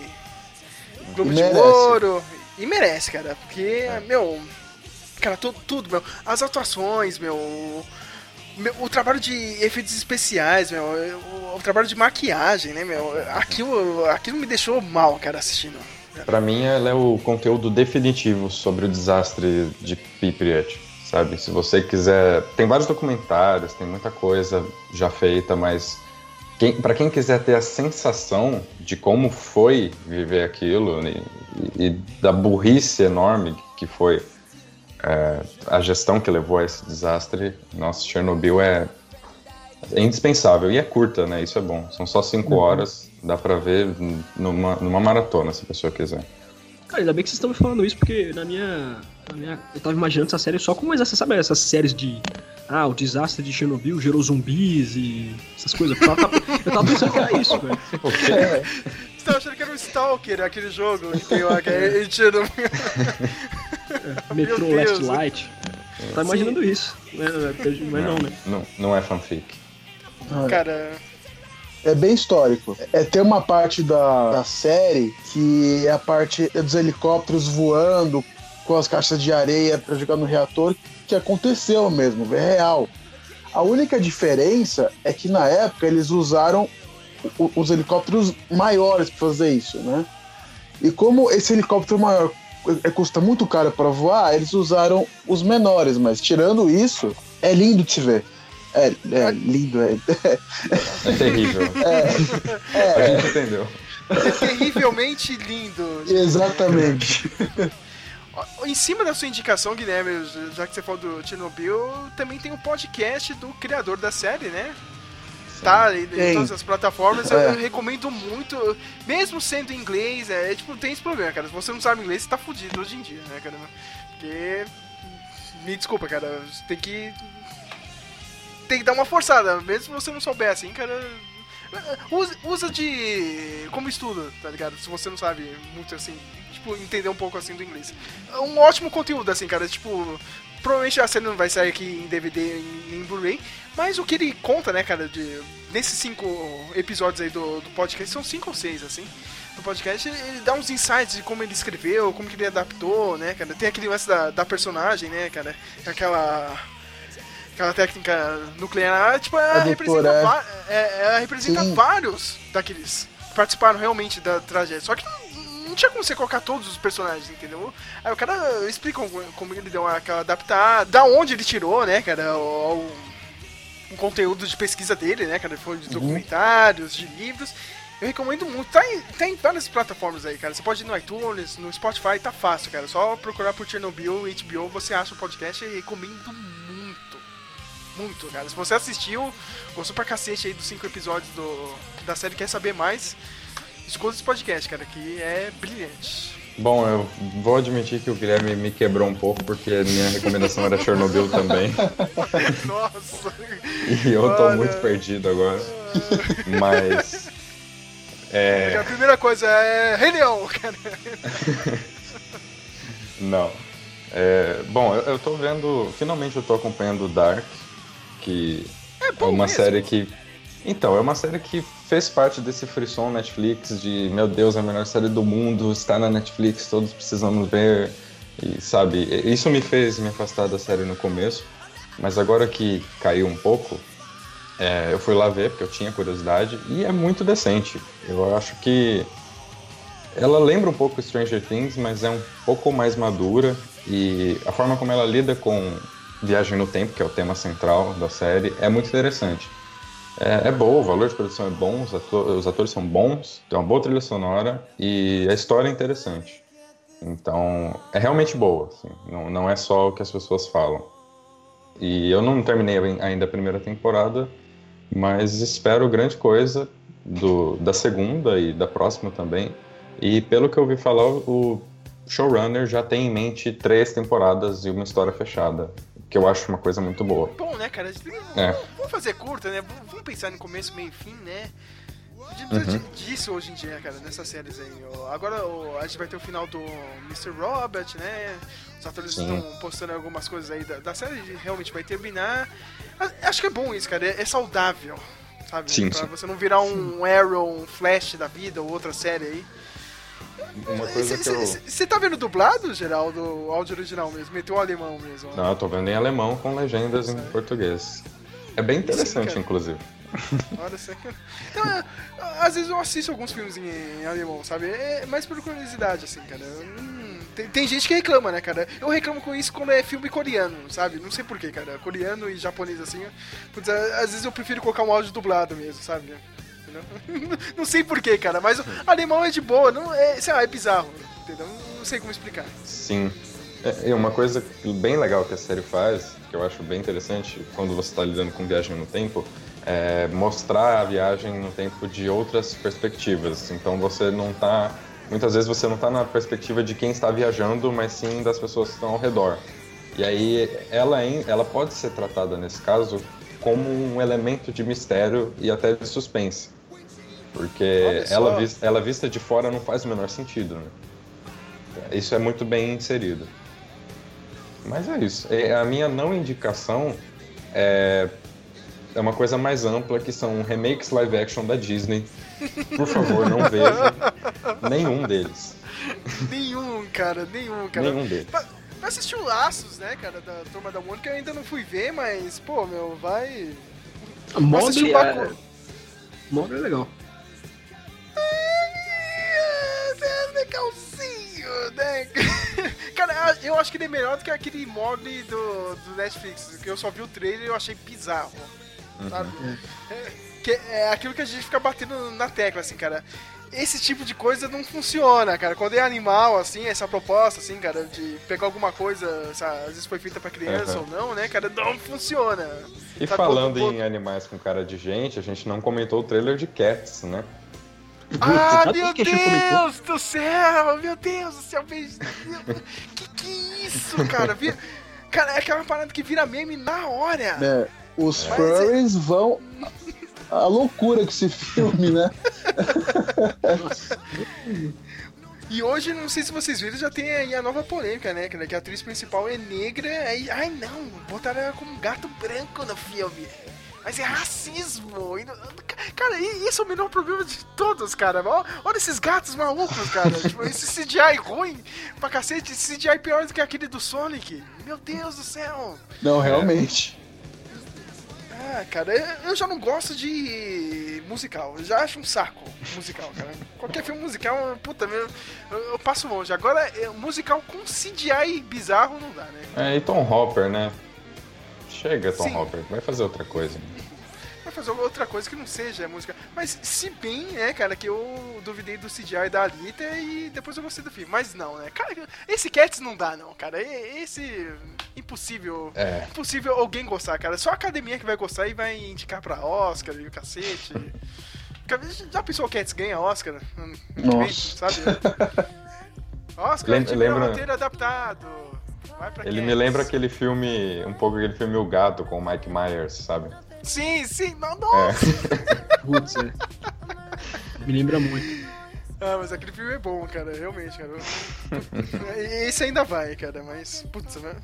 Globo de. Ouro. E merece, cara, porque, meu. Cara, tudo, tudo, meu. As atuações, meu. meu, o trabalho de efeitos especiais, meu. O, o trabalho de maquiagem, né, meu. Aquilo, aquilo me deixou mal, cara, assistindo. Pra mim, ela é o conteúdo definitivo sobre o desastre de Pripyat, sabe? Se você quiser, tem vários documentários, tem muita coisa já feita, mas quem, para quem quiser ter a sensação de como foi viver aquilo e, e da burrice enorme que foi é, a gestão que levou a esse desastre, nossa, Chernobyl é, é indispensável e é curta, né? Isso é bom. São só cinco horas, dá pra ver numa, numa maratona se a pessoa quiser. Cara, ainda bem que vocês estão me falando isso, porque na minha, na minha. Eu tava imaginando essa série só como essa, sabe, essas séries de. Ah, o desastre de Chernobyl gerou zumbis e essas coisas. Eu tava, eu tava pensando que era isso, velho. Você tava achando que era um Stalker, aquele jogo que tem lá, que é Chernobyl. Metrô Meu Last. Light. Tava imaginando isso. né, Mas não, né? Não, não é fanfic. Cara, É bem histórico. É tem uma parte da, da série que é a parte dos helicópteros voando com as caixas de areia para jogar no reator, que aconteceu mesmo, é real. A única diferença é que na época eles usaram os helicópteros maiores para fazer isso, né? E como esse helicóptero maior é- custa muito caro para voar, eles usaram os menores, mas tirando isso, é lindo se ver. É, é lindo, é, É terrível. A gente entendeu. é terrivelmente lindo. Exatamente. Em cima da sua indicação, Guilherme, já que você falou do Chernobyl, também tem um podcast do criador da série, né? Tá em, em Tem. todas as plataformas, eu, É. eu recomendo muito, mesmo sendo em inglês, é, tipo, tem esse problema, cara. Se você não sabe inglês, você tá fudido hoje em dia, né, cara? Porque. Me desculpa, cara, você tem que. Tem que dar uma forçada, mesmo se você não souber assim, cara. Usa, usa de. como estudo, tá ligado? Se você não sabe muito assim, tipo, entender um pouco assim do inglês. É um ótimo conteúdo, assim, cara. Tipo, provavelmente a série não vai sair aqui em DVD em, em Blu-ray, mas o que ele conta, né, cara, de. Nesses cinco episódios aí do, do podcast, são cinco ou seis, assim. Do podcast, ele dá uns insights de como ele escreveu, como que ele adaptou, né, cara? Tem aquele lance da, da personagem, né, cara? Aquela aquela técnica nuclear, tipo, ela A representa, é. é, ela representa Sim. vários daqueles que participaram realmente da tragédia. Só que não, não tinha como você colocar todos os personagens, entendeu? Aí o cara explica como, como ele deu aquela adaptada, da onde ele tirou, né, cara, o, o- o conteúdo de pesquisa dele, né, cara, foi de documentários, de livros. Eu recomendo muito. Tá em, tá em várias plataformas aí, cara. Você pode ir no iTunes, no Spotify, tá fácil, cara. Só procurar por Chernobyl, HBO, você acha o podcast e recomendo muito. Muito, cara. Se você assistiu, gostou pra cacete aí dos cinco episódios do, da série Quer Saber Mais, escuta esse podcast, cara, que é brilhante. Bom, eu vou admitir que o Guilherme me quebrou um pouco, porque a minha recomendação era Chernobyl também. Nossa! E eu tô Olha. muito perdido agora. Mas. É. A primeira coisa é Rei Leão, cara. Não. É, bom, eu, eu tô vendo. Finalmente eu tô acompanhando Dark, que É é uma mesmo. série que. Então, é uma série que fez parte desse frisson Netflix de meu Deus, a melhor série do mundo, está na Netflix, todos precisamos ver. E sabe, isso me fez me afastar da série no começo. Mas agora que caiu um pouco, é, eu fui lá ver porque eu tinha curiosidade e é muito decente. Eu acho que ela lembra um pouco Stranger Things, mas é um pouco mais madura e a forma como ela lida com viagem no tempo, que é o tema central da série, é muito interessante. É, é boa, o valor de produção é bom, os, ator, os atores são bons, tem uma boa trilha sonora e a história é interessante. Então, é realmente boa, assim, não, não é só o que as pessoas falam. E eu não terminei ainda a primeira temporada, mas espero grande coisa do, da segunda e da próxima também. E pelo que eu ouvi falar, o showrunner já tem em mente três temporadas e uma história fechada que eu acho uma coisa muito boa. Bom, né, cara? É. Vamos fazer curta, né? Vamos pensar no começo, meio e fim, né? De- Uhum. disso hoje em dia, cara, nessas séries aí. Agora a gente vai ter o final do Mr. Robert, né? Os atores estão postando algumas coisas aí da, da série, realmente vai terminar. A- Acho que é bom isso, cara, é, é saudável, sabe? Sim, pra sim. você não virar um Arrow, um Flash da vida ou outra série aí. Uma coisa que eu. Você tá vendo dublado, Geraldo? O áudio original mesmo? Meteu o alemão mesmo? ó. Não, eu tô vendo em alemão com legendas em português. É bem interessante, cara. inclusive. Olha só. Então, às vezes eu assisto alguns filmes em, em alemão, sabe? É mais por curiosidade, assim, cara. Hum, tem, tem gente que reclama, né, cara? Eu reclamo com isso quando é filme coreano, sabe? Não sei porquê, cara. Coreano e japonês, assim. Putz, às vezes eu prefiro colocar um áudio dublado mesmo, sabe? Entendeu? Não sei porquê, cara, mas o alemão é de boa, não é, sei lá, é bizarro, entendeu? Não sei como explicar. Sim. É, uma coisa bem legal que a série faz, que eu acho bem interessante, quando você está lidando com viagem no tempo, é mostrar a viagem no tempo de outras perspectivas. Então você não tá. Muitas vezes você não está na perspectiva de quem está viajando, mas sim das pessoas que estão ao redor. E aí ela, ela pode ser tratada nesse caso como um elemento de mistério e até de suspense. Porque ela, vis- ela vista de fora não faz o menor sentido, né? Isso é muito bem inserido. Mas é isso. E A minha não indicação é, é uma coisa mais ampla, que são remakes live action da Disney. Por favor, não vejam nenhum deles. Nenhum, cara, nenhum, cara. Nenhum deles. Eu assisti o Laços, né, cara, da Turma da Mônica, eu ainda não fui ver, mas, pô, meu, vai... Assistir Baku. é... Mogli é legal. Legalzinho, né? Cara, eu acho que ele é melhor do que aquele Mogli do, do Netflix, que eu só vi o trailer e eu achei bizarro, sabe? É, que é aquilo que a gente fica batendo na tecla, assim, cara. Esse tipo de coisa não funciona, cara. Quando é animal, assim, essa proposta, assim, cara, de pegar alguma coisa, sabe, às vezes foi feita pra criança Uhum. ou não, né, cara, não funciona. E Sabe, falando quando- em animais com cara de gente, a gente não comentou o trailer de Cats, né? Ah, meu que? Deus do céu! Meu Deus do céu! Que que é isso, cara? Vira- Cara, é aquela parada que vira meme na hora. né? Os Mas furries vão. A loucura com esse filme, né? E hoje, não sei se vocês viram, já tem aí a nova polêmica, né? Que que a atriz principal é negra. Aí, ai não, botaram ela como um gato branco no filme. Mas é racismo. E Cara, isso é o menor problema de todos, cara. Olha esses gatos malucos, cara. tipo, esse CGI ruim pra cacete. Esse CGI pior do que aquele do Sonic. Meu Deus do céu. Não, realmente. Ah, cara, eu- já não gosto de musical. Eu já acho um saco musical, cara. Qualquer filme musical, puta, eu, eu passo longe. Agora, é, musical com CGI bizarro não dá, né? É, e Tom Hopper, né? Chega, Tom Sim. Hopper, vai fazer outra coisa. Vai fazer outra coisa que não seja música. Mas se bem, né, cara, que eu duvidei do CGI da Alita e depois eu gostei do filme. Mas não, né? Cara, esse Cats não dá, não, cara. Esse. Impossível. É. Impossível alguém gostar, cara. Só a academia que vai gostar e vai indicar pra Oscar e o cacete. Já pensou o Cats ganha Oscar? Que vem, Nossa. Sabe? Oscar Lem- de lembra- roteiro adaptado. Ele me Cats. lembra aquele filme, um pouco aquele filme O Gato com o Mike Myers, sabe? Sim, sim. Não, nossa. É. Putz, é. Me lembra muito. Ah, mas aquele filme é bom, cara, realmente, cara. Esse ainda vai, cara, mas. Putz, mano.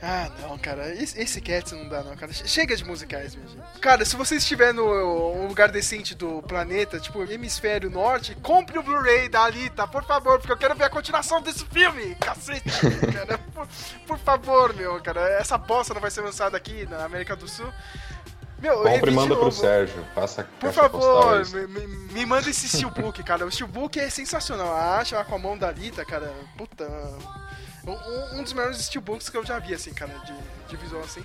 Ah, não, cara. Esse, esse Cats não dá, não, cara. Chega de musicais, minha gente. Cara, se você estiver no um lugar decente do planeta, tipo hemisfério norte, compre o Blu-ray da Alita, por favor, porque eu quero ver a continuação desse filme. Cacete, cara. Por, por favor, meu, cara. Essa bosta não vai ser lançada aqui na América do Sul. Meu, eu Compre e manda pro. Sérgio. Passa Por favor, me, me- me manda esse steelbook, cara. O steelbook é sensacional. A arte lá com a mão da Alita, cara, puta. Um, um dos melhores steelbooks que eu já vi, assim, cara, de, de visual assim.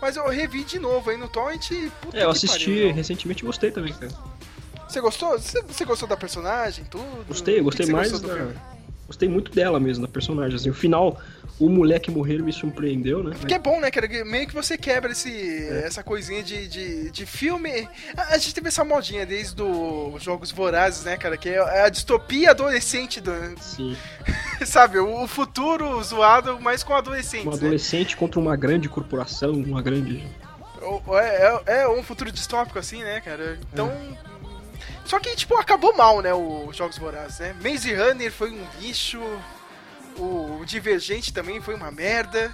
Mas eu revi de novo aí no Torrent e. Puta É, eu assisti pariu, recentemente e gostei também, cara. Você gostou? Você, você gostou da personagem, tudo? Gostei, gostei mais da... Gostei muito dela mesmo, da personagem. Assim, o final, o moleque morrer me surpreendeu, né? Porque é bom, né, cara? que Meio que você quebra esse, É. essa coisinha de, de, de filme. A, a gente teve essa modinha desde os Jogos Vorazes, né, cara? Que é a distopia adolescente do, Sim. Sabe, o futuro zoado, mas com adolescentes, Um né? adolescente contra uma grande corporação, uma grande. É, é, é um futuro distópico, assim, né, cara? Então. Só que, tipo, acabou mal, né, os Jogos Vorazes, né? Maze Runner foi um lixo, o Divergente também foi uma merda.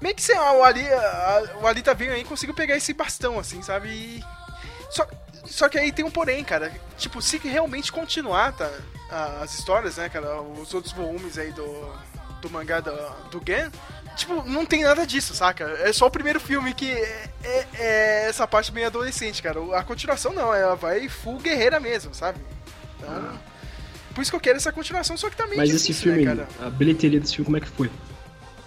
Meio que sei lá, o, Ali, a- o Alita veio aí e conseguiu pegar esse bastão, assim, sabe? E... Só, só que aí tem um porém, cara. Tipo, se realmente continuar, tá? As histórias, né, cara? Os outros volumes aí do, do mangá do, do Gen. Tipo, não tem nada disso, saca? É só o primeiro filme que é, é- é essa parte meio adolescente, cara. A continuação não, ela vai full guerreira mesmo, sabe? Então. Por isso que eu quero essa continuação, só que tá meio Mas difícil, esse filme, né, cara? a bilheteria desse filme, como é que foi?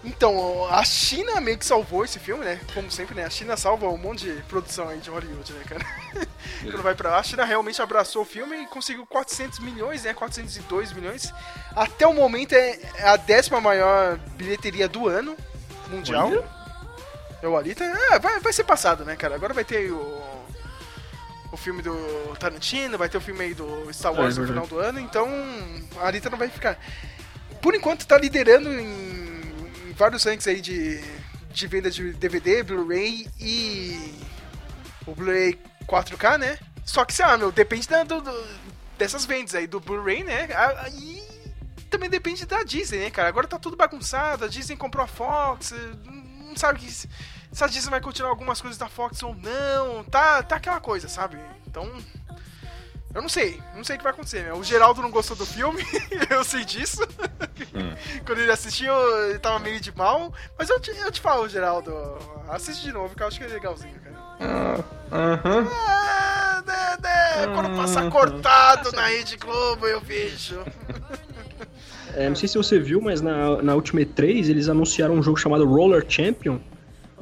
Então, a China meio que salvou esse filme, né? Como sempre, né? A China salva um monte de produção aí de Hollywood, né, cara? Quando vai pra lá, a China realmente abraçou o filme e conseguiu 400 milhões, né? 402 milhões. Até o momento é a décima maior bilheteria do ano mundial. Olha. É o Alita. É, vai, vai ser passado, né, cara? Agora vai ter o. O filme do Tarantino, vai ter o filme aí do Star Wars É, no final do ano, então a Alita não vai ficar. Por enquanto tá liderando em, em vários ranks aí de, de venda de DVD, Blu-ray e o Blu-ray 4K, né? Só que, sei lá, meu, depende da- do- do- dessas vendas aí do Blu-ray, né? E também depende da Disney, né, cara? Agora tá tudo bagunçado, a Disney comprou a Fox, não sabe que se a Disney vai continuar algumas coisas da Fox ou não, tá, tá aquela coisa, sabe? Então, eu não sei, não sei o que vai acontecer, né? O Geraldo não gostou do filme, eu sei disso. Quando ele assistiu, ele tava meio de mal, mas eu te, eu te falo, Geraldo, assiste de novo, que eu acho que é legalzinho, cara. Aham. Ah, né, né, quando passa cortado na Rede Globo, eu vejo. É, não sei se você viu, mas na, na Ultimate 3 eles anunciaram um jogo chamado Roller Champion,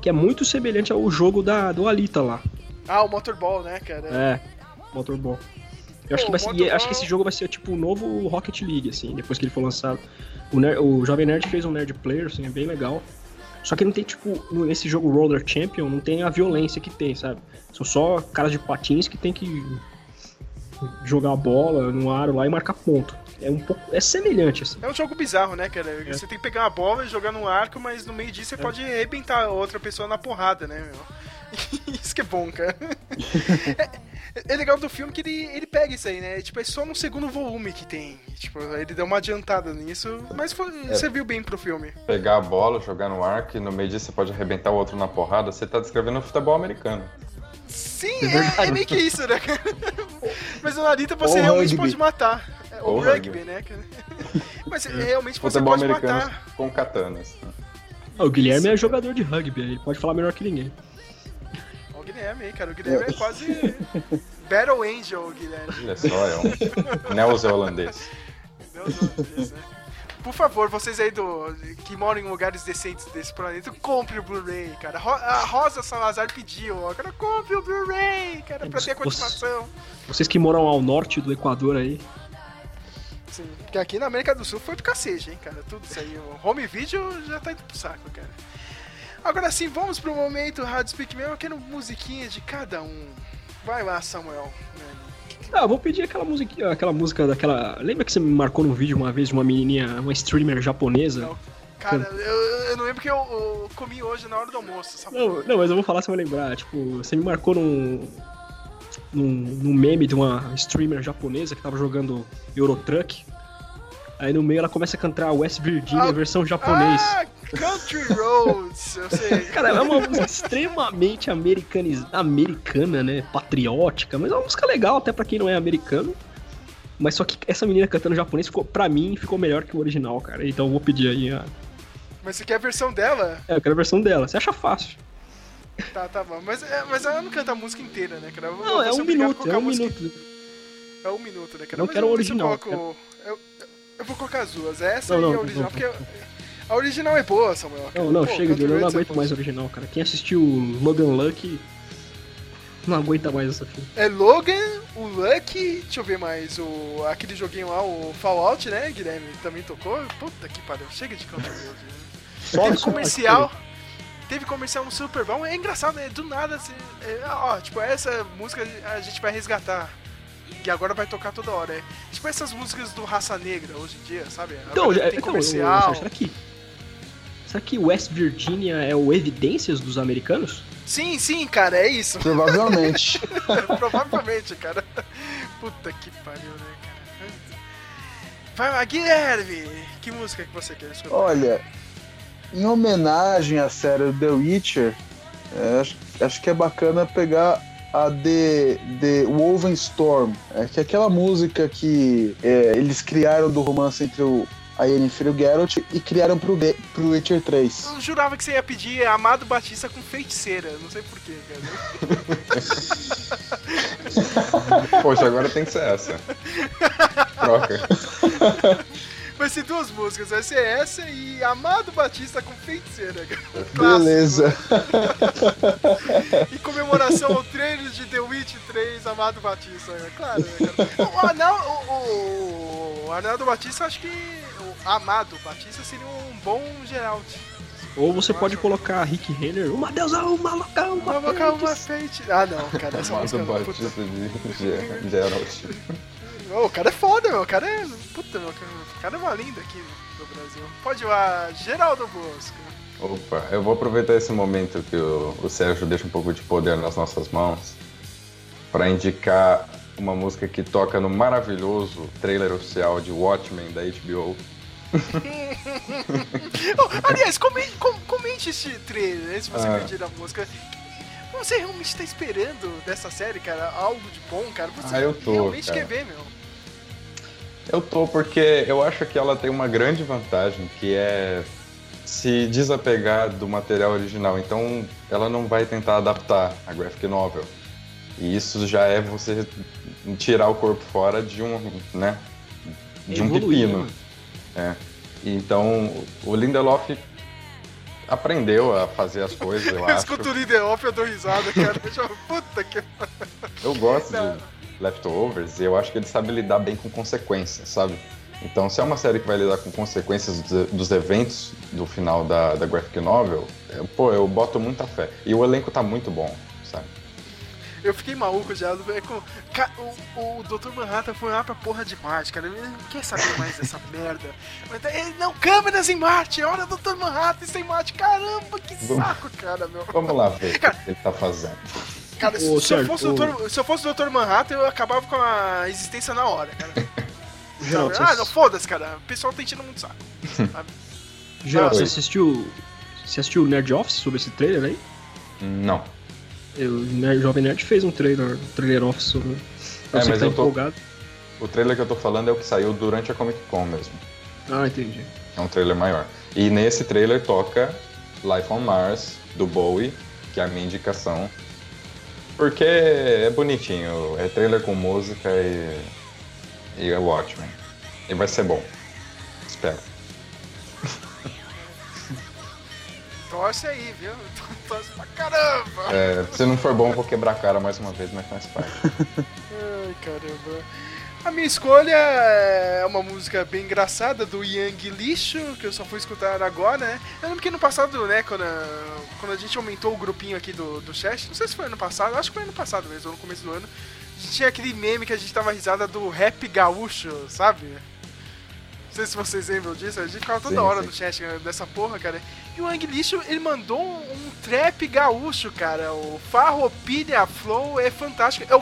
que é muito semelhante ao jogo da, do Alita lá. Ah, o Motorball, né, cara? É, Motorball. Eu acho, Pô, que vai Motorball- acho que esse jogo vai ser tipo o novo Rocket League, assim, depois que ele for lançado. O, Ner- o Jovem Nerd fez um Nerd Player, assim, é bem legal. Só que não tem, tipo, nesse jogo Roller Champion, não tem a violência que tem, sabe? São só caras de patins que tem que jogar a bola no aro lá e marcar ponto. É um pouco. É semelhante, assim. É um jogo bizarro, né, cara? Você tem que pegar uma bola e jogar num arco, mas no meio disso você pode arrebentar outra pessoa na porrada, né, meu? Isso que é bom, cara. É, é legal do filme que ele, ele pega isso aí, né? Tipo, é só no segundo volume que tem. Tipo, ele deu uma adiantada nisso, mas foi, serviu bem pro filme. Pegar a bola, jogar no arco e no meio disso você pode arrebentar o outro na porrada, você tá descrevendo o futebol americano. Sim, É é, é meio que isso, né, cara? Mas no Narita você Ou realmente rugby. pode matar. É, Ou Ou rugby, rugby. né, cara? Mas realmente você Futebol pode americano matar. com katanas. Ah, o Guilherme é jogador de rugby, ele pode falar melhor que ninguém. Ó, O Guilherme aí, cara. O Guilherme é quase Battle Angel, o Guilherme. Olha só, é um neozelandês. Céu, né? Por favor, vocês aí do, que moram em lugares decentes desse planeta, compre o Blu-ray, cara. A Rosa Salazar pediu, ó. Cara, compre o Blu-ray, cara, pra ter a continuação. Vocês que moram ao norte do Equador aí, Sim, porque aqui na América do Sul foi do cacete, hein, cara. Tudo isso aí. O home video já tá indo pro saco, cara. Agora sim, vamos pro momento Rádio Speak Meu. Eu quero musiquinha de cada um. Vai lá, Samuel. Ah, vou pedir aquela música, aquela música daquela. Lembra que você me marcou num vídeo uma vez de uma menininha, uma streamer japonesa? Não. Cara, eu, eu não lembro que eu, eu comi hoje na hora do almoço, sabe? Não, não, mas eu vou falar, você vai lembrar. Tipo, você me marcou num. Num, num meme de uma streamer japonesa que tava jogando Eurotruck. Aí no meio ela começa a cantar West Virginia, Ah, versão japonês. Ah, Country Roads, eu sei. Cara, é uma música extremamente americaniz... americana, né? Patriótica, mas é uma música legal até pra quem não é americano. Mas só que essa menina cantando japonês ficou, pra mim, ficou melhor que o original, cara. Então eu vou pedir aí a. Mas você quer a versão dela? É, eu quero a versão dela. Você acha fácil? Tá, tá bom. Mas, é, mas ela não canta a música inteira, né, cara? Eu Não, é um a minuto, é a um música- minuto. É um minuto, né, cara? Não Mas quero eu- o deixa eu original, coloco- Eu, eu vou colocar as duas. Essa Não, e não, a não, original, não, porque a original é boa, Samuel. cara. Não, não, Pô, chega, Júlio, eu não aguento mais bom. original, cara. Quem assistiu Logan Lucky não aguenta mais essa filme. É Logan, o Lucky, deixa eu ver mais, o, aquele joguinho lá, o Fallout, né, Guilherme? Também tocou? Puta que pariu, chega de Roads. né? Só- comercial. Teve comercial no Super Bowl. É engraçado, né? Do nada, assim. é, ó, tipo, essa música a gente vai resgatar. E agora vai tocar toda hora. É, tipo essas músicas do Raça Negra hoje em dia, sabe? Então, Agora já, tem então, comercial. Sérgio, será que. Será que West Virginia é o Evidências dos americanos? Sim, sim, cara, é isso. Provavelmente. Provavelmente, cara. Puta que pariu, né, cara? Vai lá, Guilherme! Que música que você quer escutar? Olha, em homenagem à série The Witcher, é, acho, acho que é bacana pegar a The, The Woven Storm, é, que é aquela música que é, eles criaram do romance entre o, a Yennefer e o Geralt e criaram pro, Ge- pro Witcher 3. Eu jurava que você ia pedir Amado Batista com feiticeira. Não sei porquê, cara. Poxa, agora tem que ser essa. Troca. Vai ser duas músicas, vai ser essa e Amado Batista com feiticeira. cara. Beleza. Em comemoração ao trailer de The Witch 3, Amado Batista. é Claro, né, cara? O, Anel, o, o, o Arnaldo Batista, acho que. O Amado Batista seria um bom Geralt. Ou você pode colocar Rick Renner, uma deusa, uma louca, uma Vamos colocar uma feitiça. feiticeira. Ah, não, cara, essa música. Amado. Batista de Ge- Geralt. Ô, o cara é foda, meu. O cara é. Puta, meu. O cara é uma linda aqui no Brasil. Pode ir lá, Geraldo Bosco. Opa, eu vou aproveitar esse momento que o, o Sérgio deixa um pouco de poder nas nossas mãos para indicar uma música que toca no maravilhoso trailer oficial de Watchmen da HBO. Oh, aliás, comente, com- comente esse trailer, se você Ah. pedir a música. Você realmente tá esperando dessa série, cara, algo de bom, cara? Você Ah, eu tô, realmente cara. quer ver, meu. Eu tô porque eu acho que ela tem uma grande vantagem, que é se desapegar do material original. Então, ela não vai tentar adaptar a graphic novel. E isso já é você tirar o corpo fora de um, né, de um Evoluir, pepino. né? É. Então, o Lindelof aprendeu a fazer as coisas, eu Eu acho. escuto o e eu dou risada, cara. Puta que. Eu gosto Não. de Leftovers e eu acho que ele sabe lidar bem com consequências, sabe? Então, se é uma série que vai lidar com consequências dos, dos eventos do final da, da graphic novel, é, pô, eu boto muita fé. E o elenco tá muito bom, sabe? Eu fiquei maluco já. é ca- O, o Dr. Manhattan foi lá pra porra de Marte, cara. Ele não quer saber mais dessa merda. Mas tá- ele, não, câmeras em Marte! Olha o Dr. Manhattan está em Marte! Caramba, que saco, cara, meu. Vamos lá ver o que ele tá fazendo. Cara, se, Ô, se eu fosse o Dr. se eu fosse o Dr. Manhattan, eu acabava com a existência na hora, cara. Geraldo? Ah, não, foda-se, cara. O pessoal tá enchendo muito saco. Geraldo, Ah, você assistiu. Você assistiu o Nerd Office sobre esse trailer aí? Não. Eu, o Nerd- Jovem Nerd fez um trailer, um trailer office sobre. Pra É, você mas que tá eu tô- empolgado. O trailer que eu tô falando é o que saiu durante a Comic Con mesmo. Ah, entendi. É um trailer maior. E nesse trailer toca Life on Mars, do Bowie, que é a minha indicação. Porque é bonitinho, é trailer com música e, e é Watchmen. E vai ser bom. Espero. Torce aí, viu? Torce pra caramba! É, se não for bom, eu vou quebrar a cara mais uma vez, mas faz parte. Ai, caramba. A minha escolha é uma música bem engraçada do Yang Lixo, que eu só fui escutar agora, né? Eu lembro que no passado, né, quando a, quando a gente aumentou o grupinho aqui do, do chat, não sei se foi ano passado, acho que foi ano passado mesmo, ou no começo do ano, a gente tinha aquele meme que a gente tava risada do rap gaúcho, sabe? sei se vocês lembram disso, a gente ficava toda Sim, hora sim. no chat né, dessa porra, cara. E o Ang Lixo, ele mandou um, um trap gaúcho, cara. O Farroupilha Flow é fantástico. É o.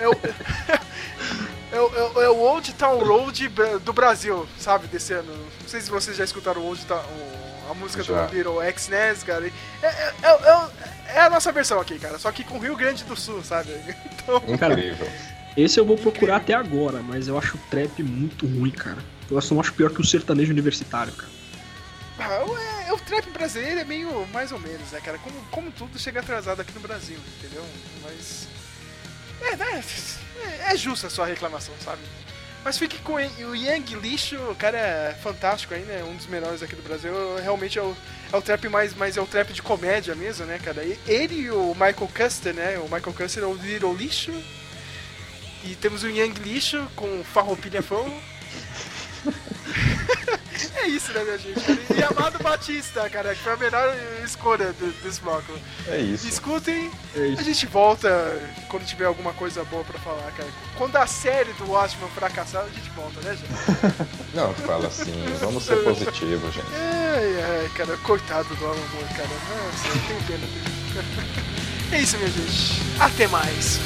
É o, é o, é é o Old Town Road do Brasil, sabe, desse ano. Não sei se vocês já escutaram o Old Town, a música Já. do Little X-Nes, cara. É, é, é, é- é a nossa versão aqui, cara. Só que com Rio Grande do Sul, sabe? Então, Incrível. Esse eu vou procurar até agora, mas eu acho o trap muito ruim, cara. Eu só acho pior que o sertanejo universitário, cara. Ah, o- é, o trap brasileiro é meio mais ou menos, né, cara? Como, como tudo chega atrasado aqui no Brasil, entendeu? Mas. É, né? É, é justa a sua reclamação, sabe? Mas fique com o Yang Lixo, o cara é fantástico aí, né? Um dos melhores aqui do Brasil. Realmente é o, é o trap mais, mais é o trap de comédia mesmo, né, cara? Ele e o Michael Custer, né? O Michael Custer é o Little Lixo. E temos o Yang Lixo com Farroupilha Flow. É isso, né, minha gente? E Amado Batista, cara, que foi a melhor escolha do- desse bloco. É isso. Escutem, É isso. a gente volta quando tiver alguma coisa boa pra falar, cara. Quando a série do Watchmen fracassar, a gente volta, né, gente? Não, fala assim, vamos ser positivos, gente. Ai, ai, cara, coitado do Moore, cara. Nossa, eu tenho pena dele. É isso, minha gente. Até mais.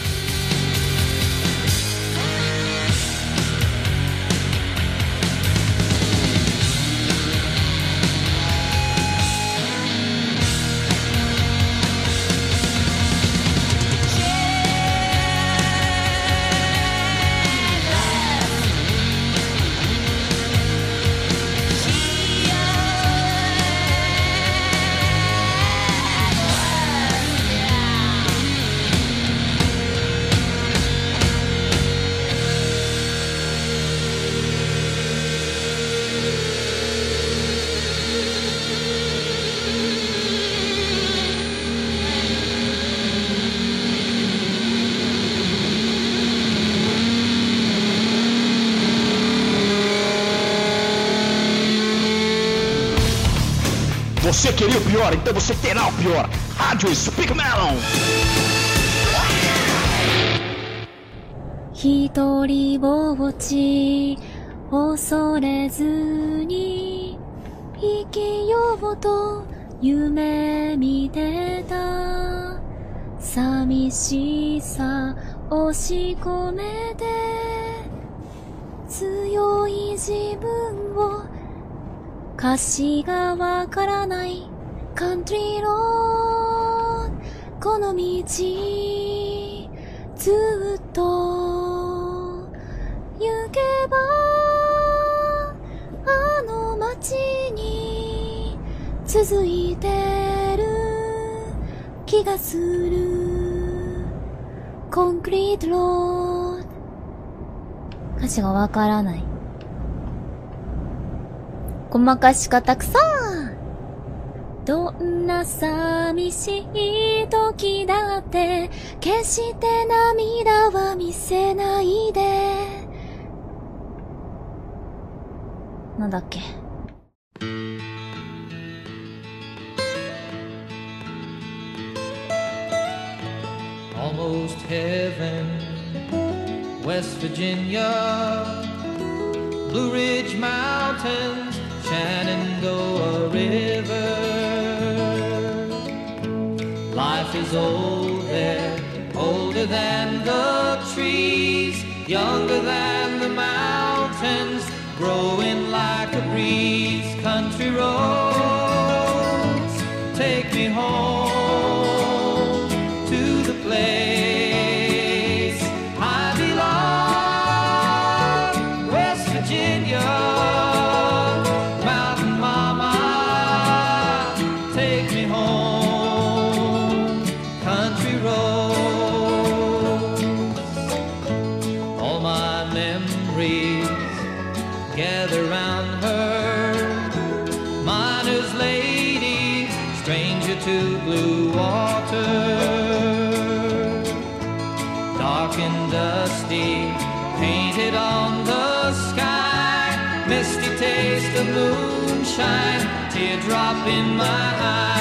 pior, então você terá o pior. Rádio Speak Melon. 一人ぼっち恐れずに生きようと夢見てた寂しさ押し込めて強い自分を歌詞がわからないカントリーロードこの道ずっと行けばあの街に続いてる気がする。コンクリートロード歌詞がわからない。ごまかし方くさどんな寂しい時だって決して涙は見せないで。なんだっけ？ブルーリッジ・マウンテン old there, older than the trees, younger moonshine, teardrop in my eye.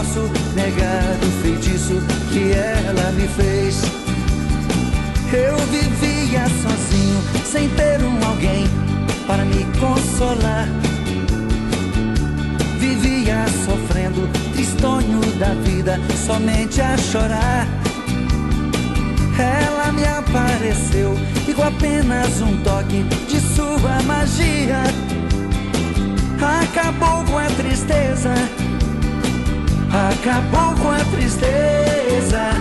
Posso negar o feitiço que ela me fez. Eu vivia sozinho, sem ter um alguém para me consolar. Vivia sofrendo, tristonho da vida, somente a chorar. Ela me apareceu com apenas um toque de sua magia acabou com a tristeza. Acabou com a tristeza,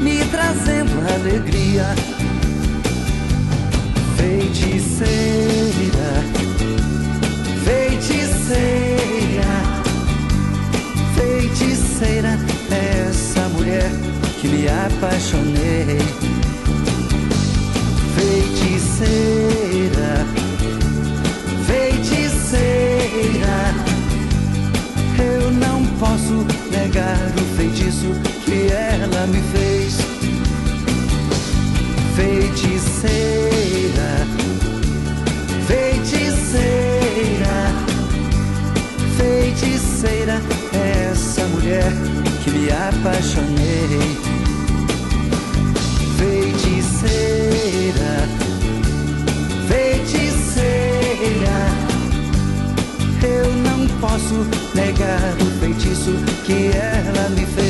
me trazendo alegria. Feiticeira, feiticeira, feiticeira, essa mulher que me apaixonei. Feiticeira, feiticeira, negar o feitiço que ela me fez. Feiticeira, feiticeira, feiticeira, essa mulher que me apaixonei. Feiticeira, posso negar o feitiço que ela me fez.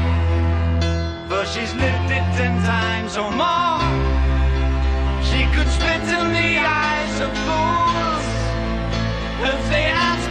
for she's lived it ten times or more. She could spit in the eyes of fools if they ask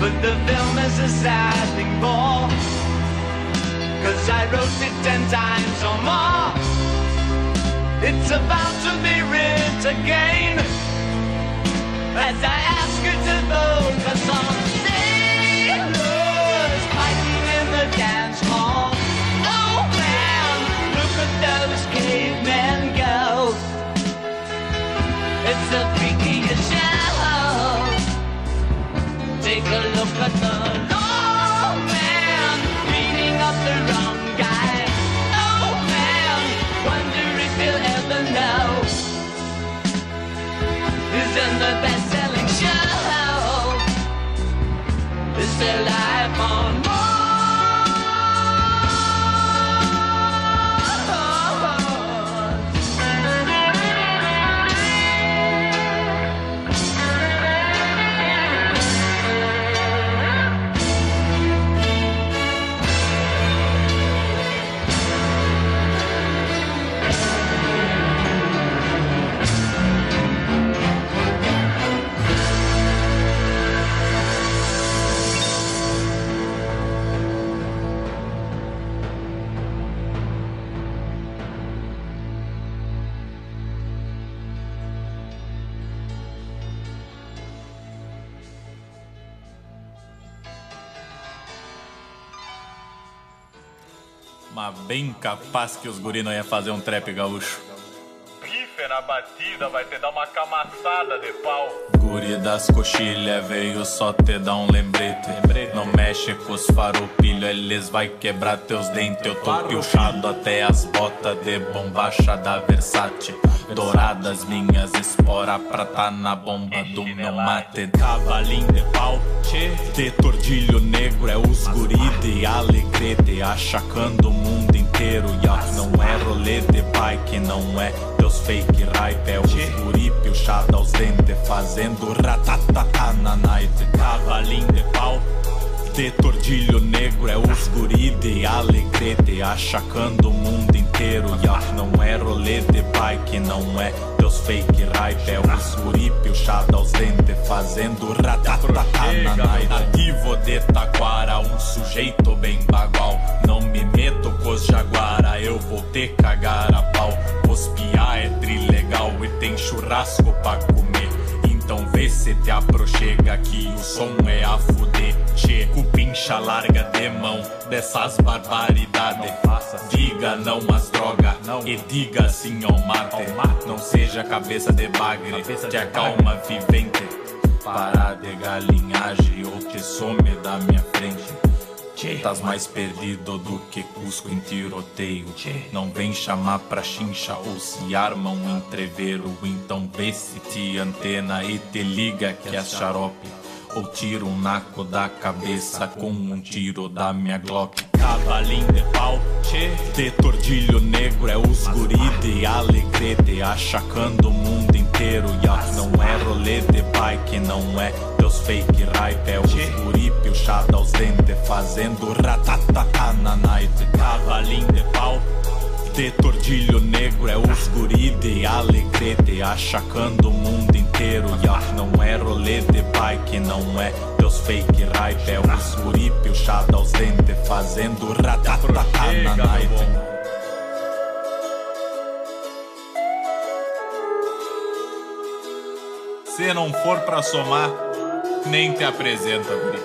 But the film is a sad thing for. Cause I wrote it ten times or more. It's about to be writ again. as I ask you to focus on sailors fighting in the dance hall. Oh man, look at those cavemen go. It's the best-selling show. Is their life on Mas bem capaz que os guri não ia fazer um trap gaúcho. Bife na batida vai te dar uma camaçada de pau. Guri das coxilhas veio só te dar um lembrete. Não mexe com os farupilhos, eles vai quebrar teus dentes. Eu tô piochado até as botas de bombacha da Versace. Douradas minhas espora pra tá na bomba do meu mate. Cavalinho de pau, de tordilho negro é os guri de alegrete. Achacando o mundo inteiro. Não é rolê de bike, não é teus fake hype. É os guri piochado aos dentes, fazendo ratatatá na night. Cavalinho de pau. De tordilho negro é os guri de alegrete Achacando o mundo inteiro Ya não é rolê de bike, não é teus fake hype É os guri piochado aos dentes Fazendo ratatatá na night Nativo de Taquara, um sujeito bem bagual. Não me meto com os jaguara, eu vou te cagar a pau. Os piá é trilegal e tem churrasco pra comer se te aproxega que o som é a fuder. Che, cupincha larga de mão dessas barbaridades. Diga não às drogas e diga sim ao mate. Não seja cabeça de bagre, te acalma vivente. Para de galinhagem ou te some da minha frente Tás mais perdido do que Cusco em tiroteio. Não vem chamar pra chincha ou se arma um. Então vê se te antena e te liga que é xarope. Ou tira um naco da cabeça com um tiro da minha Glock. Cavalinho de pau, de tordilho negro é os guri de alegrete. Achacando o mundo inteiro. Ya não é rolê de bike, não é teus fake hype. É os guri piochado aos dentes, fazendo ratatatá na night. Cavalinho de pau. De tordilho negro é os guri de alegrete Achacando o mundo inteiro Ya não é rolê de bike, não é teus fake hype É os guri piochado aos dentes Fazendo ratatatá na night Se não for pra somar, nem te apresenta, guri.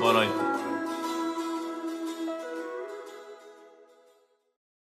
Boa noite.